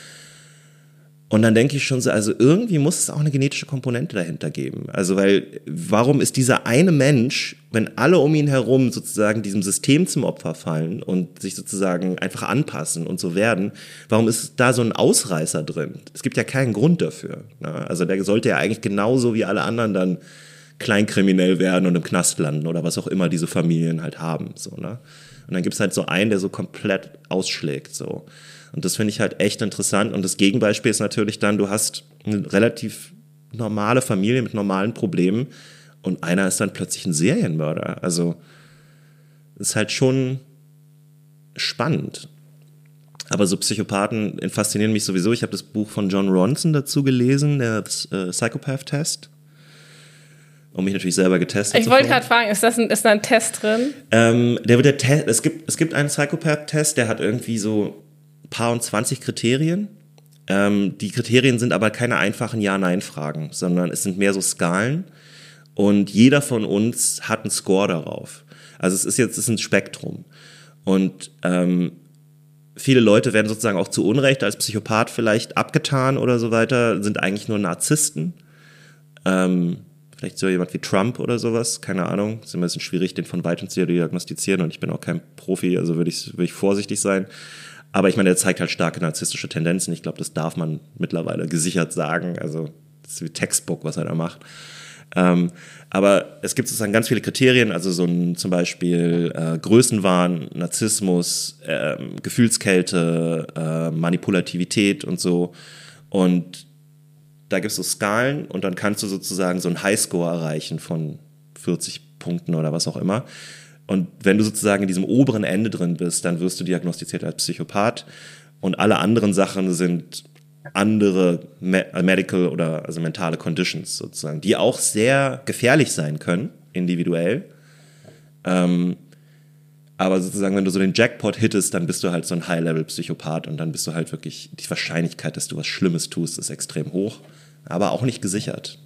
Und dann denke ich schon so, also irgendwie muss es auch eine genetische Komponente dahinter geben. Also, weil, warum ist dieser eine Mensch, wenn alle um ihn herum sozusagen diesem System zum Opfer fallen und sich sozusagen einfach anpassen und so werden, warum ist da so ein Ausreißer drin? Es gibt ja keinen Grund dafür. Ne? Also, der sollte ja eigentlich genauso wie alle anderen dann kleinkriminell werden und im Knast landen oder was auch immer diese Familien halt haben. So, ne? Und dann gibt es halt so einen, der so komplett ausschlägt. So. Und das finde ich halt echt interessant. Und das Gegenbeispiel ist natürlich dann, du hast eine relativ normale Familie mit normalen Problemen und einer ist dann plötzlich ein Serienmörder. Also ist halt schon spannend. Aber so Psychopathen faszinieren mich sowieso. Ich habe das Buch von John Ronson dazu gelesen, der äh, Psychopath-Test. Und mich natürlich selber getestet. Ich wollte gerade fragen, ist, das ein, ist da ein Test drin? Ähm, der wird der Test, es gibt, es gibt einen Psychopath-Test, der hat irgendwie so paar und 20 Kriterien. Ähm, die Kriterien sind aber keine einfachen Ja-Nein-Fragen, sondern es sind mehr so Skalen. Und jeder von uns hat einen Score darauf. Also es ist jetzt es ist ein Spektrum. Und ähm, viele Leute werden sozusagen auch zu Unrecht als Psychopath vielleicht abgetan oder so weiter, sind eigentlich nur Narzissten. Ähm, vielleicht so jemand wie Trump oder sowas, keine Ahnung. Ist immer ein bisschen schwierig, den von weitem zu diagnostizieren und ich bin auch kein Profi, also würde ich, würde ich vorsichtig sein. Aber ich meine, er zeigt halt starke narzisstische Tendenzen. Ich glaube, das darf man mittlerweile gesichert sagen. Also, das ist wie Textbook, was er da macht. Ähm, aber es gibt sozusagen ganz viele Kriterien, also so ein zum Beispiel äh, Größenwahn, Narzissmus, äh, Gefühlskälte, äh, Manipulativität und so. Und da gibt es so Skalen und dann kannst du sozusagen so einen Highscore erreichen von 40 Punkten oder was auch immer. Und wenn du sozusagen in diesem oberen Ende drin bist, dann wirst du diagnostiziert als Psychopath. Und alle anderen Sachen sind andere äh, medical oder also mentale Conditions sozusagen, die auch sehr gefährlich sein können, individuell. Ähm, aber sozusagen, wenn du so den Jackpot hittest, dann bist du halt so ein High-Level-Psychopath und dann bist du halt wirklich, die Wahrscheinlichkeit, dass du was Schlimmes tust, ist extrem hoch, aber auch nicht gesichert.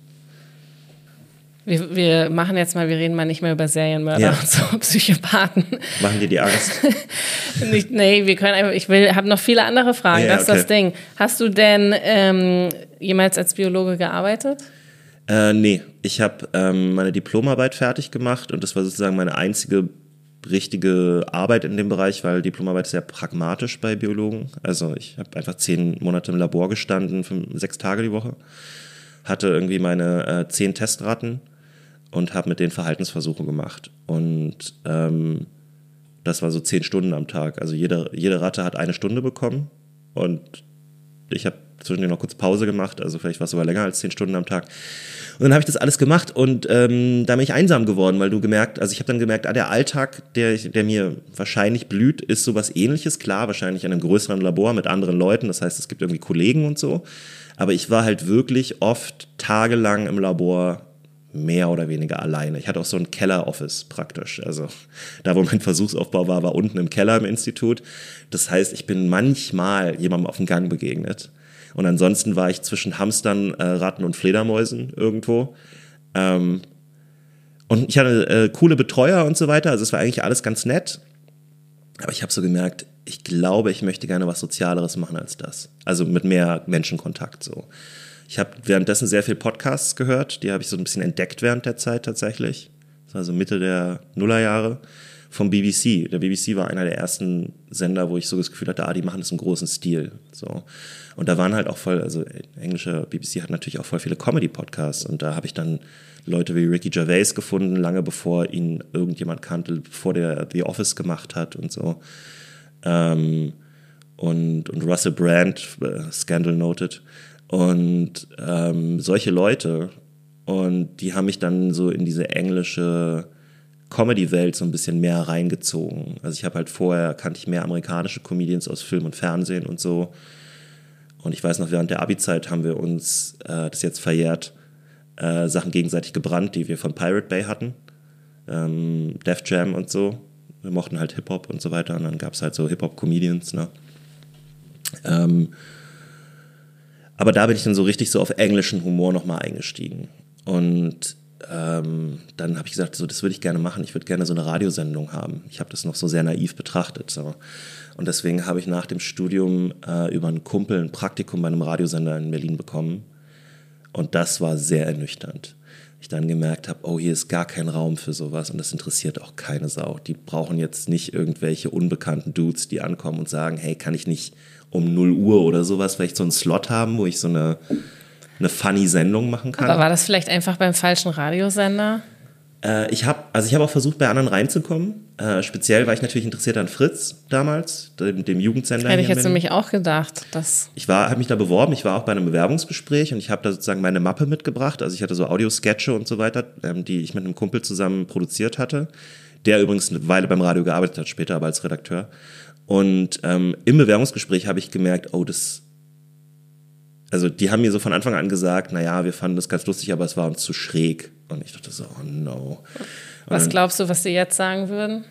Wir, wir, machen jetzt mal, wir reden mal nicht mehr über Serienmörder ja. und so Psychopathen. Machen dir die Angst? Nicht, nee, wir können einfach, ich will, habe noch viele andere Fragen, Ja, das ist okay. das Ding. Hast du denn ähm, jemals als Biologe gearbeitet? Äh, nee, ich habe ähm, meine Diplomarbeit fertig gemacht und das war sozusagen meine einzige richtige Arbeit in dem Bereich, weil Diplomarbeit ist sehr pragmatisch bei Biologen. Also ich habe einfach zehn Monate im Labor gestanden, fünf, sechs Tage die Woche, hatte irgendwie meine äh, zehn Testratten und habe mit denen Verhaltensversuche gemacht. Und ähm, das war so zehn Stunden am Tag. Also jede, jede Ratte hat eine Stunde bekommen und ich habe zwischendurch noch kurz Pause gemacht, also vielleicht war es sogar länger als zehn Stunden am Tag. Und dann habe ich das alles gemacht und ähm, da bin ich einsam geworden, weil du gemerkt, also ich habe dann gemerkt, ah, der Alltag, der, der mir wahrscheinlich blüht, ist sowas ähnliches. Klar, wahrscheinlich in einem größeren Labor mit anderen Leuten, das heißt, es gibt irgendwie Kollegen und so. Aber ich war halt wirklich oft tagelang im Labor mehr oder weniger alleine. Ich hatte auch so ein Keller-Office praktisch. Also da, wo mein Versuchsaufbau war, war unten im Keller im Institut. Das heißt, ich bin manchmal jemandem auf dem Gang begegnet. Und ansonsten war ich zwischen Hamstern, äh, Ratten und Fledermäusen irgendwo. Ähm, und ich hatte äh, coole Betreuer und so weiter. Also es war eigentlich alles ganz nett. Aber ich habe so gemerkt, ich glaube, ich möchte gerne was Sozialeres machen als das. Also mit mehr Menschenkontakt so. Ich habe währenddessen sehr viel Podcasts gehört. Die habe ich so ein bisschen entdeckt während der Zeit tatsächlich. Das war so Mitte der Nullerjahre vom BBC. Der BBC war einer der ersten Sender, wo ich so das Gefühl hatte, ah, die machen das im großen Stil. So. Und da waren halt auch voll, also englische BBC hat natürlich auch voll viele Comedy-Podcasts und da habe ich dann Leute wie Ricky Gervais gefunden, lange bevor ihn irgendjemand kannte, bevor der The Office gemacht hat und so. Ähm, und, und Russell Brand, äh, Scandal Noted. Und ähm, solche Leute. Und die haben mich dann so in diese englische Comedy-Welt so ein bisschen mehr reingezogen. Also ich habe halt vorher, kannte ich mehr amerikanische Comedians aus Film und Fernsehen und so. Und ich weiß noch, während der Abi-Zeit haben wir uns, äh, das jetzt verjährt, äh, Sachen gegenseitig gebrannt, die wir von Pirate Bay hatten. Ähm, Def Jam und so. Wir mochten halt Hip-Hop und so weiter. Und dann gab es halt so Hip-Hop-Comedians, ne? Ähm, aber da bin ich dann so richtig so auf englischen Humor nochmal eingestiegen. Und ähm, dann habe ich gesagt, so, das würde ich gerne machen. Ich würde gerne so eine Radiosendung haben. Ich habe das noch so sehr naiv betrachtet. So. Und deswegen habe ich nach dem Studium äh, über einen Kumpel ein Praktikum bei einem Radiosender in Berlin bekommen. Und das war sehr ernüchternd. Ich dann gemerkt habe, oh, hier ist gar kein Raum für sowas und das interessiert auch keine Sau. Die brauchen jetzt nicht irgendwelche unbekannten Dudes, die ankommen und sagen, hey, kann ich nicht um 0 Uhr oder sowas vielleicht so einen Slot haben, wo ich so eine, eine funny Sendung machen kann. Aber war das vielleicht einfach beim falschen Radiosender? Äh, ich habe also ich habe auch versucht, bei anderen reinzukommen. Äh, speziell war ich natürlich interessiert an Fritz damals, dem, dem Jugendsender. Hätte ich jetzt nämlich auch gedacht. Dass Ich war, habe mich da beworben, ich war auch bei einem Bewerbungsgespräch und ich habe da sozusagen meine Mappe mitgebracht. Also ich hatte so Audiosketche und so weiter, ähm, die ich mit einem Kumpel zusammen produziert hatte, der übrigens eine Weile beim Radio gearbeitet hat, später aber als Redakteur. Und ähm, im Bewerbungsgespräch habe ich gemerkt, oh, das, also die haben mir so von Anfang an gesagt, naja, wir fanden das ganz lustig, aber es war uns zu schräg. Und ich dachte so, oh no. Was dann, glaubst du, was sie jetzt sagen würden?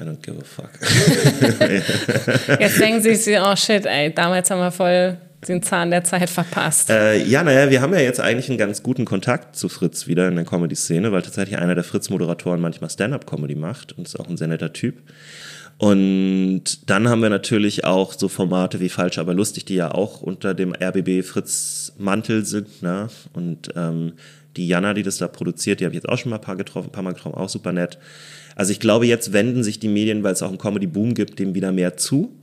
I don't give a fuck. Jetzt denken sie sich, oh shit, ey, damals haben wir voll den Zahn der Zeit verpasst. Äh, ja, naja, wir haben ja jetzt eigentlich einen ganz guten Kontakt zu Fritz wieder in der Comedy-Szene, weil tatsächlich einer der Fritz-Moderatoren manchmal Stand-up-Comedy macht und ist auch ein sehr netter Typ. Und dann haben wir natürlich auch so Formate wie Falsch, aber lustig, die ja auch unter dem RBB Fritz-Mantel sind. Ne? Und ähm, die Jana, die das da produziert, die habe ich jetzt auch schon mal ein paar, getroffen, ein paar Mal getroffen, auch super nett. Also ich glaube, jetzt wenden sich die Medien, weil es auch einen Comedy-Boom gibt, dem wieder mehr zu.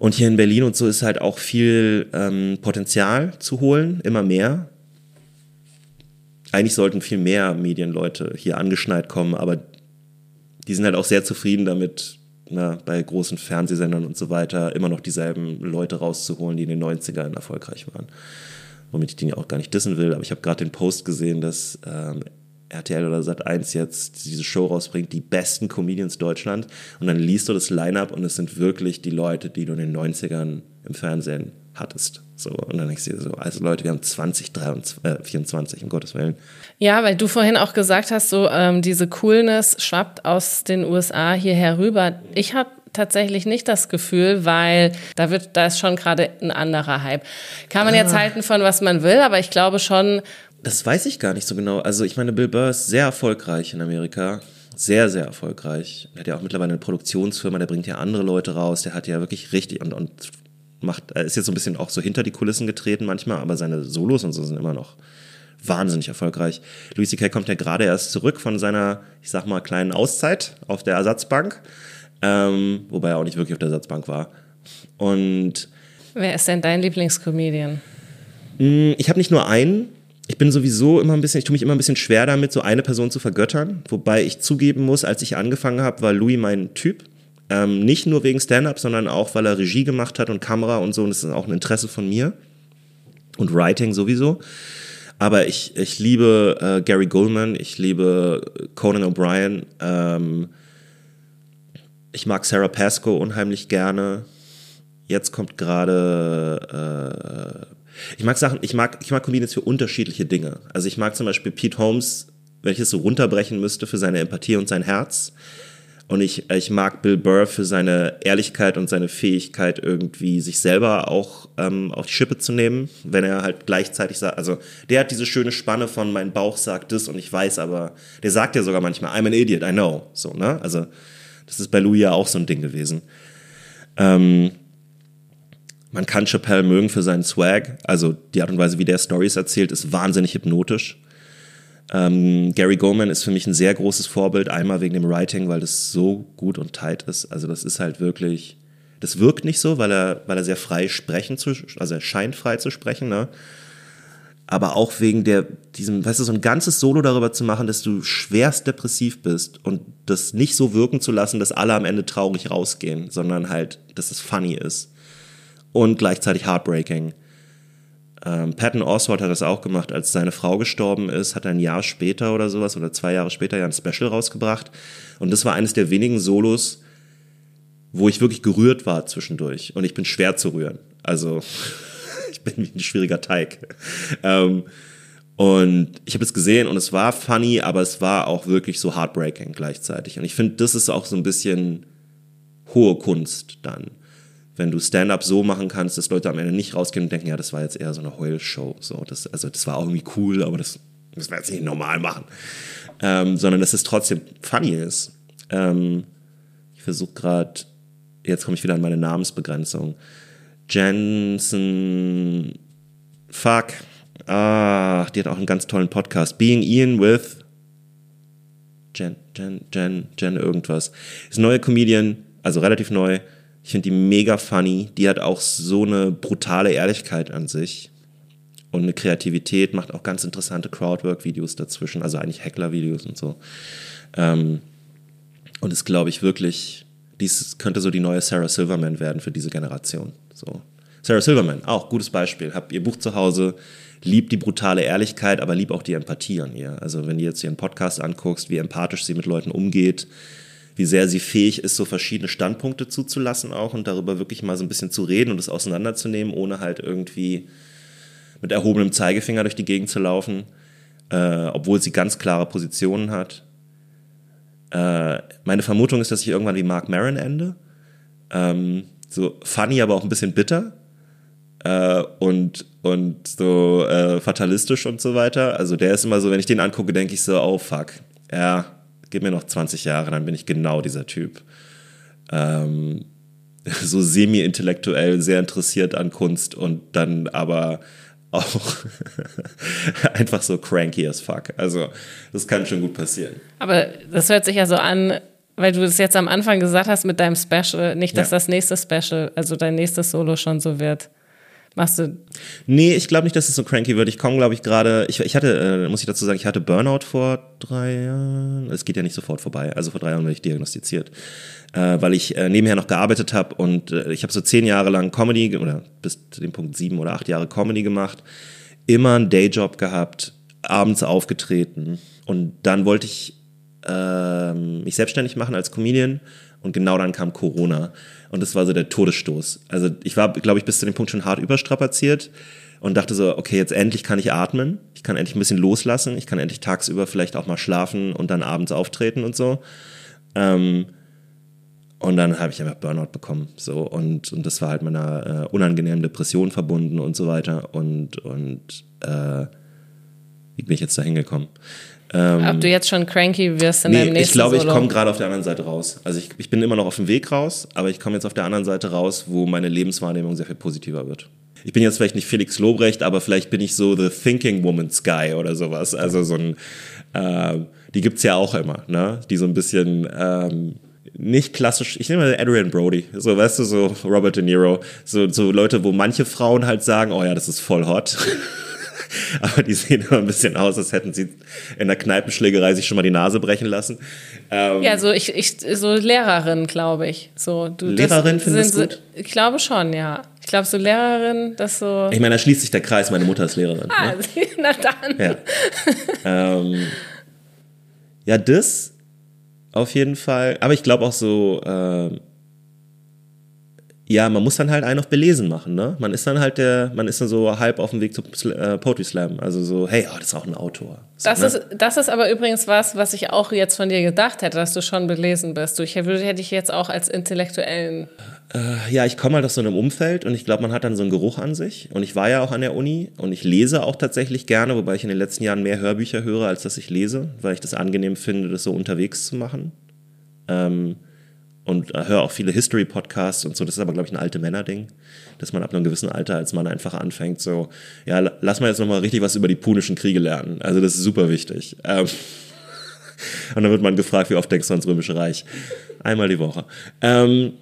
Und hier in Berlin und so ist halt auch viel ähm, Potenzial zu holen, immer mehr. Eigentlich sollten viel mehr Medienleute hier angeschneit kommen, aber die sind halt auch sehr zufrieden damit, na, bei großen Fernsehsendern und so weiter immer noch dieselben Leute rauszuholen, die in den 90ern erfolgreich waren. Womit ich den ja auch gar nicht dissen will, aber ich habe gerade den Post gesehen, dass ähm, RTL oder Sat1 jetzt diese Show rausbringt, die besten Comedians Deutschland. Und dann liest du das Line-Up und es sind wirklich die Leute, die du in den 90ern im Fernsehen hattest. So, und dann denkst du dir so, also Leute, wir haben 2024, äh, 24, um Gottes Willen. Ja, weil du vorhin auch gesagt hast, so ähm, diese Coolness schwappt aus den USA hierher rüber. Ich habe tatsächlich nicht das Gefühl, weil da wird, da ist schon gerade ein anderer Hype. Kann man jetzt halten von was man will, aber ich glaube schon, Das weiß ich gar nicht so genau. Also ich meine, Bill Burr ist sehr erfolgreich in Amerika. Sehr, sehr erfolgreich. Er hat ja auch mittlerweile eine Produktionsfirma, der bringt ja andere Leute raus, der hat ja wirklich richtig und, und macht, er ist jetzt so ein bisschen auch so hinter die Kulissen getreten manchmal, aber seine Solos und so sind immer noch wahnsinnig erfolgreich. Louis C.K. kommt ja gerade erst zurück von seiner, ich sag mal, kleinen Auszeit auf der Ersatzbank, ähm, wobei er auch nicht wirklich auf der Ersatzbank war. Und Wer ist denn dein Lieblingscomedian? mh, ich habe nicht nur einen. Ich bin sowieso immer ein bisschen, ich tue mich immer ein bisschen schwer damit, so eine Person zu vergöttern. Wobei ich zugeben muss, als ich angefangen habe, war Louis mein Typ. Ähm, nicht nur wegen Stand-up, sondern auch, weil er Regie gemacht hat und Kamera und so. Und das ist auch ein Interesse von mir. Und Writing sowieso. Aber ich, ich liebe äh, Gary Goldman, ich liebe Conan O'Brien. Ähm, ich mag Sarah Pascoe unheimlich gerne. Jetzt kommt gerade. Äh, ich mag Sachen, ich mag, ich mag Comedians für unterschiedliche Dinge. Also ich mag zum Beispiel Pete Holmes, wenn ich es so runterbrechen müsste, für seine Empathie und sein Herz. Und ich, ich mag Bill Burr für seine Ehrlichkeit und seine Fähigkeit, irgendwie sich selber auch ähm, auf die Schippe zu nehmen, wenn er halt gleichzeitig sagt, also der hat diese schöne Spanne von mein Bauch sagt das und ich weiß aber, der sagt ja sogar manchmal, I'm an idiot, I know. So, ne? Also, das ist bei Louis ja auch so ein Ding gewesen. Ähm, man kann Chappelle mögen für seinen Swag, also die Art und Weise, wie der Stories erzählt, ist wahnsinnig hypnotisch. Ähm, Gary Goldman ist für mich ein sehr großes Vorbild, einmal wegen dem Writing, weil das so gut und tight ist. Also das ist halt wirklich, das wirkt nicht so, weil er, weil er sehr frei sprechen zu, also er scheint frei zu sprechen, ne? Aber auch wegen der, diesem, weißt du, so ein ganzes Solo darüber zu machen, dass du schwerst depressiv bist und das nicht so wirken zu lassen, dass alle am Ende traurig rausgehen, sondern halt, dass es funny ist. Und gleichzeitig heartbreaking. Ähm, Patton Oswalt hat das auch gemacht, als seine Frau gestorben ist, hat er ein Jahr später oder sowas oder zwei Jahre später ja ein Special rausgebracht. Und das war eines der wenigen Solos, wo ich wirklich gerührt war zwischendurch. Und ich bin schwer zu rühren. Also ich bin wie ein schwieriger Teig. Ähm, und ich habe es gesehen und es war funny, aber es war auch wirklich so heartbreaking gleichzeitig. Und ich finde, das ist auch so ein bisschen hohe Kunst dann wenn du Stand-up so machen kannst, dass Leute am Ende nicht rausgehen und denken, ja, das war jetzt eher so eine Heulshow. So, das, also das war irgendwie cool, aber das müssen wir jetzt nicht normal machen. Ähm, sondern dass es trotzdem funny ist. Ähm, ich versuche gerade, jetzt komme ich wieder an meine Namensbegrenzung. Jensen, fuck, ah, die hat auch einen ganz tollen Podcast. Being Ian with Jen, Jen, Jen, Jen irgendwas. Ist neue Comedian, also relativ neu ich finde die mega funny. Die hat auch so eine brutale Ehrlichkeit an sich und eine Kreativität, macht auch ganz interessante Crowdwork-Videos dazwischen, also eigentlich Heckler-Videos und so. Ähm, und ist, glaube ich, wirklich, dies könnte so die neue Sarah Silverman werden für diese Generation. So. Sarah Silverman, auch gutes Beispiel. Hab ihr Buch zu Hause, liebt die brutale Ehrlichkeit, aber liebt auch die Empathie an ihr. Also wenn du jetzt ihren Podcast anguckst, wie empathisch sie mit Leuten umgeht, wie sehr sie fähig ist, so verschiedene Standpunkte zuzulassen auch und darüber wirklich mal so ein bisschen zu reden und es auseinanderzunehmen, ohne halt irgendwie mit erhobenem Zeigefinger durch die Gegend zu laufen, äh, obwohl sie ganz klare Positionen hat. Äh, meine Vermutung ist, dass ich irgendwann wie Mark Maron ende. Ähm, so funny, aber auch ein bisschen bitter. Äh, und, und so äh, fatalistisch und so weiter. Also der ist immer so, wenn ich den angucke, denke ich so, oh fuck. Ja, gib mir noch 20 Jahre, dann bin ich genau dieser Typ. Ähm, so semi-intellektuell, sehr interessiert an Kunst und dann aber auch einfach so cranky as fuck. Also, das kann schon gut passieren. Aber das hört sich ja so an, weil du es jetzt am Anfang gesagt hast mit deinem Special, nicht, dass ja. das nächste Special, also dein nächstes Solo schon so wird. Machst du? Nee, ich glaube nicht, dass es so cranky wird. Ich komme, glaube ich, gerade. Ich, ich hatte, äh, muss ich dazu sagen, ich hatte Burnout vor drei Jahren. Es geht ja nicht sofort vorbei. Also vor drei Jahren wurde ich diagnostiziert. Äh, weil ich äh, nebenher noch gearbeitet habe und äh, ich habe so zehn Jahre lang Comedy oder bis zu dem Punkt sieben oder acht Jahre Comedy gemacht. Immer einen Dayjob gehabt, abends aufgetreten. Und dann wollte ich ähm, mich selbstständig machen als Comedian und genau dann kam Corona. Und das war so der Todesstoß. Also ich war, glaube ich, bis zu dem Punkt schon hart überstrapaziert und dachte so, okay, jetzt endlich kann ich atmen. Ich kann endlich ein bisschen loslassen. Ich kann endlich tagsüber vielleicht auch mal schlafen und dann abends auftreten und so. Ähm, und dann habe ich einfach Burnout bekommen. So, und, und das war halt mit einer äh, unangenehmen Depression verbunden und so weiter. Und, und äh, Wie bin ich jetzt da hingekommen? Ob du jetzt schon cranky wirst in Nee, deinem nächsten ich glaube, ich komme gerade auf der anderen Seite raus. Also ich, ich bin immer noch auf dem Weg raus, aber ich komme jetzt auf der anderen Seite raus, wo meine Lebenswahrnehmung sehr viel positiver wird. Ich bin jetzt vielleicht nicht Felix Lobrecht, aber vielleicht bin ich so the thinking woman's guy oder sowas. Also so ein, äh, die gibt's ja auch immer, ne? Die so ein bisschen ähm, nicht klassisch, ich nehme mal Adrian Brody, so weißt du, so Robert De Niro, so, so Leute, wo manche Frauen halt sagen, oh ja, das ist voll hot. aber die sehen immer ein bisschen aus, als hätten sie in der Kneipenschlägerei sich schon mal die Nase brechen lassen. Ähm, Ja, so ich, ich so Lehrerin, glaube ich. So du das Lehrerin findest du so- Ich glaube schon, ja. Ich glaube so Lehrerin, das so. Ich meine, da schließt sich der Kreis, meine Mutter ist Lehrerin. Ah, Ne? na dann. Ja. ähm, ja, das auf jeden Fall. Aber ich glaube auch so, ähm, ja, man muss dann halt einen auf belesen machen, ne? Man ist dann halt der, man ist dann so halb auf dem Weg zu Sl- äh, Poetry Slam. Also so, hey, oh, das ist auch ein Autor. So, Das, ne? ist, das ist aber übrigens was, was ich auch jetzt von dir gedacht hätte, dass du schon belesen bist. Du, ich würde, hätte ich jetzt auch als intellektuellen. Ja, ich komme halt aus so einem Umfeld und ich glaube, man hat dann so einen Geruch an sich. Und ich war ja auch an der Uni und ich lese auch tatsächlich gerne, wobei ich in den letzten Jahren mehr Hörbücher höre, als dass ich lese, weil ich das angenehm finde, das so unterwegs zu machen. Ähm, und äh, höre auch viele History-Podcasts und so. Das ist aber, glaube ich, ein alte Männer-Ding, dass man ab einem gewissen Alter als Mann einfach anfängt, so, ja, la- lass mal jetzt nochmal richtig was über die punischen Kriege lernen. Also das ist super wichtig. Ähm, und dann wird man gefragt, wie oft denkst du ans Römische Reich? Einmal die Woche. Ähm,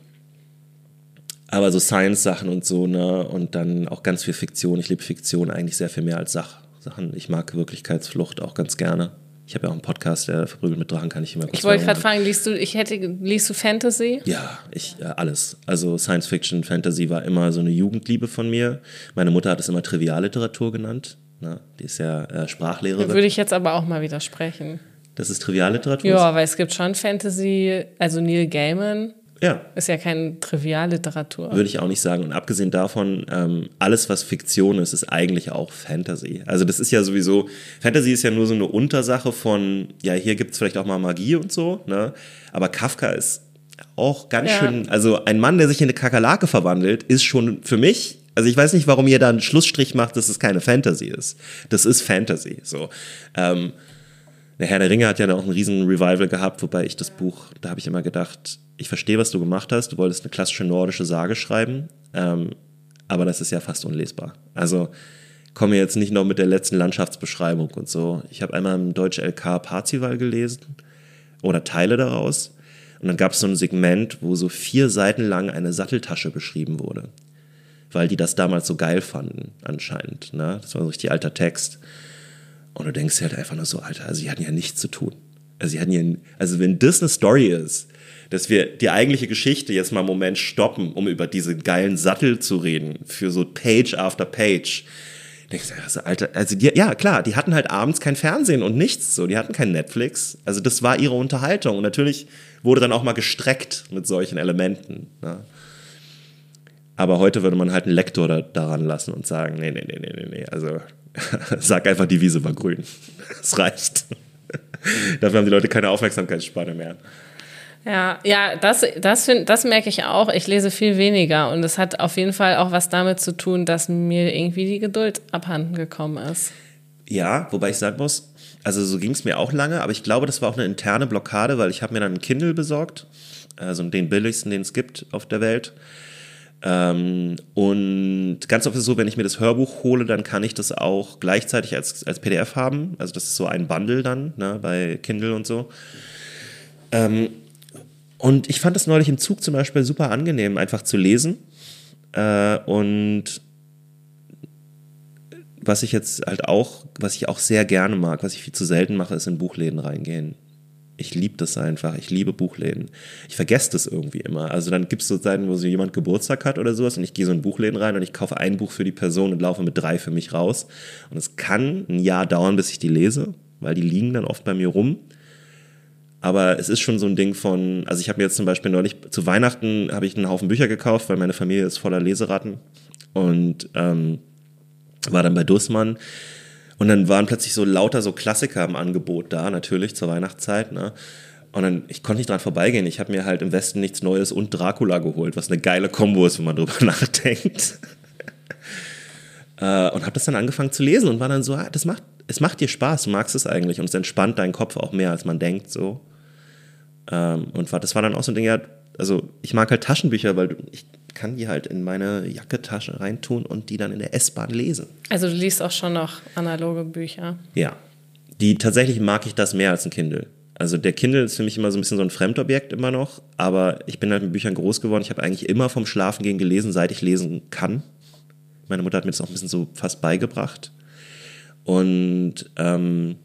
aber so Science-Sachen und so, ne? Und dann auch ganz viel Fiktion. Ich liebe Fiktion eigentlich sehr viel mehr als Sach Sachen. Ich mag Wirklichkeitsflucht auch ganz gerne. Ich habe ja auch einen Podcast, der verprügelt mit Drachen, kann ich immer kurz Ich wollte gerade fragen, liest du, ich hätte, liest du Fantasy? ja, ich, ja, alles. Also Science Fiction, Fantasy war immer so eine Jugendliebe von mir. Meine Mutter hat es immer Trivialliteratur genannt. Ne? Die ist ja äh, Sprachlehrerin. Würde ich jetzt aber auch mal widersprechen. Das ist Trivialliteratur? Ja, weil es gibt schon Fantasy, also Neil Gaiman Ja, ist ja keine Trivialliteratur. würde ich auch nicht sagen. Und abgesehen davon, ähm, alles, was Fiktion ist, ist eigentlich auch Fantasy. Also das ist ja sowieso, Fantasy ist ja nur so eine Untersache von, ja, hier gibt es vielleicht auch mal Magie und so, ne? Aber Kafka ist auch ganz Ja. schön, also ein Mann, der sich in eine Kakerlake verwandelt, ist schon für mich, also ich weiß nicht, warum ihr da einen Schlussstrich macht, dass es keine Fantasy ist. Das ist Fantasy, so. Ähm, der Herr der Ringe hat ja auch einen riesen Revival gehabt, wobei ich das Buch, da habe ich immer gedacht, ich verstehe, was du gemacht hast. Du wolltest eine klassische nordische Sage schreiben, ähm, aber das ist ja fast unlesbar. Also komme jetzt nicht noch mit der letzten Landschaftsbeschreibung und so. Ich habe einmal im Deutsch LK Parzival gelesen oder Teile daraus. Und dann gab es so ein Segment, wo so vier Seiten lang eine Satteltasche beschrieben wurde. Weil die das damals so geil fanden, anscheinend. Ne? Das war so richtig alter Text. Und du denkst dir halt einfach nur so, Alter, also die hatten ja nichts zu tun. Also sie hatten ja, also wenn das eine Story ist, dass wir die eigentliche Geschichte jetzt mal einen Moment stoppen, um über diese geilen Sattel zu reden, für so Page after Page. Denkst du, also, Alter, also die, ja klar, die hatten halt abends kein Fernsehen und nichts, so, die hatten kein Netflix. Also das war ihre Unterhaltung und natürlich wurde dann auch mal gestreckt mit solchen Elementen. Ne? Aber heute würde man halt einen Lektor da, daran lassen und sagen, nee, nee, nee, nee, nee, nee, also sag einfach, die Wiese war grün. Das reicht. Dafür haben die Leute keine Aufmerksamkeitsspanne mehr. Ja, ja, das, das, find, das merke ich auch. Ich lese viel weniger und es hat auf jeden Fall auch was damit zu tun, dass mir irgendwie die Geduld abhanden gekommen ist. Ja, wobei ich sagen muss, also so ging es mir auch lange, aber ich glaube, das war auch eine interne Blockade, weil ich habe mir dann einen Kindle besorgt, also den billigsten, den es gibt auf der Welt. Ähm, und ganz oft ist es so, wenn ich mir das Hörbuch hole, dann kann ich das auch gleichzeitig als, als PDF haben. Also das ist so ein Bundle dann ne, bei Kindle und so. Ähm, und ich fand das neulich im Zug zum Beispiel super angenehm, einfach zu lesen. Äh, und was ich jetzt halt auch, was ich auch sehr gerne mag, was ich viel zu selten mache, ist in Buchläden reingehen. Ich liebe das einfach. Ich liebe Buchläden. Ich vergesse das irgendwie immer. Also dann gibt es so Zeiten, wo so jemand Geburtstag hat oder sowas und ich gehe so in Buchläden rein und ich kaufe ein Buch für die Person und laufe mit drei für mich raus. Und es kann ein Jahr dauern, bis ich die lese, weil die liegen dann oft bei mir rum. Aber es ist schon so ein Ding von, also ich habe mir jetzt zum Beispiel neulich, zu Weihnachten habe ich einen Haufen Bücher gekauft, weil meine Familie ist voller Leseratten. Und ähm, war dann bei Dussmann. Und dann waren plötzlich so lauter so Klassiker im Angebot da, natürlich zur Weihnachtszeit. Ne? Und dann, ich konnte nicht dran vorbeigehen. Ich habe mir halt im Westen nichts Neues und Dracula geholt, was eine geile Kombo ist, wenn man drüber nachdenkt. äh, und habe das dann angefangen zu lesen und war dann so, ah, das macht, es macht dir Spaß, du magst es eigentlich und es entspannt deinen Kopf auch mehr, als man denkt, so. Ähm, und das war dann auch so ein Ding, ja, also ich mag halt Taschenbücher, weil ich kann die halt in meine Jacketasche reintun und die dann in der S-Bahn lesen. Also du liest auch schon noch analoge Bücher. Ja. Die tatsächlich mag ich das mehr als ein Kindle. Also der Kindle ist für mich immer so ein bisschen so ein Fremdobjekt immer noch, aber ich bin halt mit Büchern groß geworden. Ich habe eigentlich immer vom Schlafengehen gelesen, seit ich lesen kann. Meine Mutter hat mir das auch ein bisschen so fast beigebracht. Und ähm,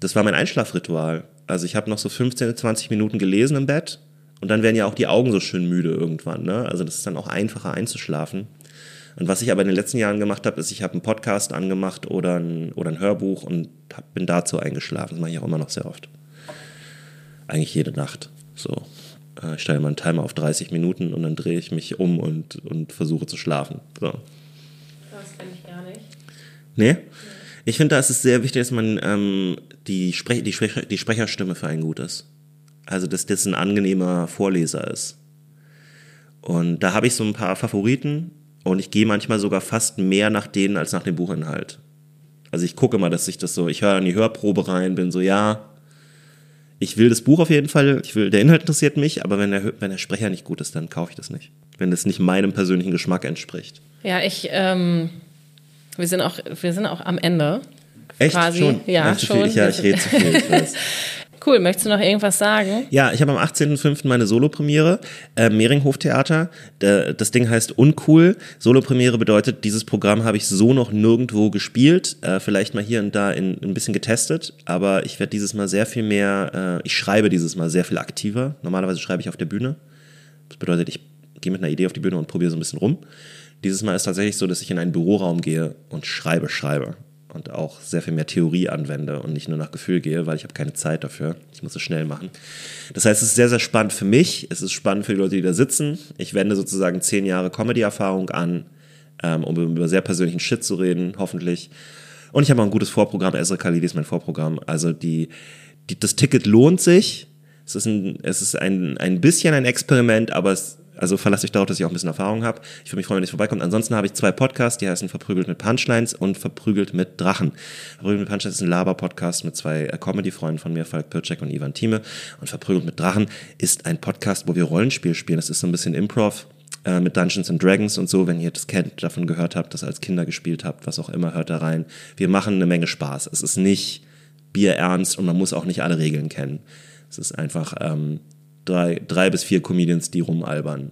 das war mein Einschlafritual. Also ich habe noch so 15, 20 Minuten gelesen im Bett und dann werden ja auch die Augen so schön müde irgendwann. Ne? Also das ist dann auch einfacher einzuschlafen. Und was ich aber in den letzten Jahren gemacht habe, ist, ich habe einen Podcast angemacht oder ein, oder ein Hörbuch und hab, bin dazu eingeschlafen. Das mache ich auch immer noch sehr oft. Eigentlich jede Nacht. So. Äh, ich stelle mal einen Timer auf 30 Minuten und dann drehe ich mich um und, und versuche zu schlafen. So. Das kenne ich gar nicht. Nee? Ich finde, da ist es sehr wichtig, dass man ähm, die, Sprech die, Sprecher die Sprecherstimme für einen gut ist. Also, dass das ein angenehmer Vorleser ist. Und da habe ich so ein paar Favoriten und ich gehe manchmal sogar fast mehr nach denen als nach dem Buchinhalt. Also ich gucke mal, dass ich das so, ich höre in die Hörprobe rein, bin so, ja, ich will das Buch auf jeden Fall, ich will, der Inhalt interessiert mich, aber wenn der, wenn der Sprecher nicht gut ist, dann kaufe ich das nicht. Wenn das nicht meinem persönlichen Geschmack entspricht. Ja, ich, ähm, wir sind auch, wir sind auch am Ende. Echt? Quasi. Schon? Ja, zu schon. Viel. Ich, ja, ich rede zu viel, ich. Cool, möchtest du noch irgendwas sagen? Ja, ich habe am 18.05. meine Solopremiere, äh, Mehringhof-Theater. Das Ding heißt Uncool. Solopremiere bedeutet, dieses Programm habe ich so noch nirgendwo gespielt. Äh, vielleicht mal hier und da in, ein bisschen getestet, aber ich werde dieses Mal sehr viel mehr, äh, ich schreibe dieses Mal sehr viel aktiver. Normalerweise schreibe ich auf der Bühne. Das bedeutet, ich gehe mit einer Idee auf die Bühne und probiere so ein bisschen rum. Dieses Mal ist tatsächlich so, dass ich in einen Büroraum gehe und schreibe, schreibe und auch sehr viel mehr Theorie anwende und nicht nur nach Gefühl gehe, weil ich habe keine Zeit dafür. Ich muss es schnell machen. Das heißt, es ist sehr, sehr spannend für mich. Es ist spannend für die Leute, die da sitzen. Ich wende sozusagen zehn Jahre Comedy-Erfahrung an, ähm, um über sehr persönlichen Shit zu reden, hoffentlich. Und ich habe auch ein gutes Vorprogramm. Ezra Khalidi ist mein Vorprogramm. Also die, die, das Ticket lohnt sich. Es ist, ein, es ist ein, ein bisschen ein Experiment, aber es also verlasse ich darauf, dass ich auch ein bisschen Erfahrung habe. Ich würde mich freuen, wenn ich vorbeikommt. Ansonsten habe ich zwei Podcasts, die heißen Verprügelt mit Punchlines und Verprügelt mit Drachen. Verprügelt mit Punchlines ist ein Laber-Podcast mit zwei äh, Comedy-Freunden von mir, Falk Pircek und Ivan Thieme. Und Verprügelt mit Drachen ist ein Podcast, wo wir Rollenspiel spielen. Das ist so ein bisschen Improv äh, mit Dungeons and Dragons und so. Wenn ihr das kennt, davon gehört habt, das als Kinder gespielt habt, was auch immer, hört da rein. Wir machen eine Menge Spaß. Es ist nicht bierernst und man muss auch nicht alle Regeln kennen. Es ist einfach ähm, drei, drei bis vier Comedians, die rumalbern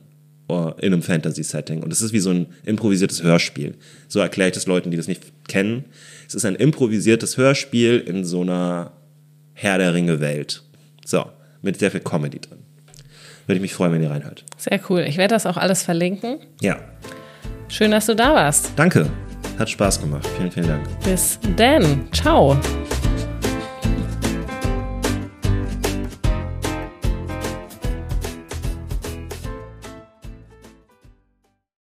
uh, in einem Fantasy-Setting. Und es ist wie so ein improvisiertes Hörspiel. So erkläre ich das Leuten, die das nicht kennen. Es ist ein improvisiertes Hörspiel in so einer Herr der Ringe-Welt. So, mit sehr viel Comedy drin. Würde ich mich freuen, wenn ihr reinhört. Sehr cool. Ich werde das auch alles verlinken. Ja. Schön, dass du da warst. Danke. Hat Spaß gemacht. Vielen, vielen Dank. Bis dann. Ciao.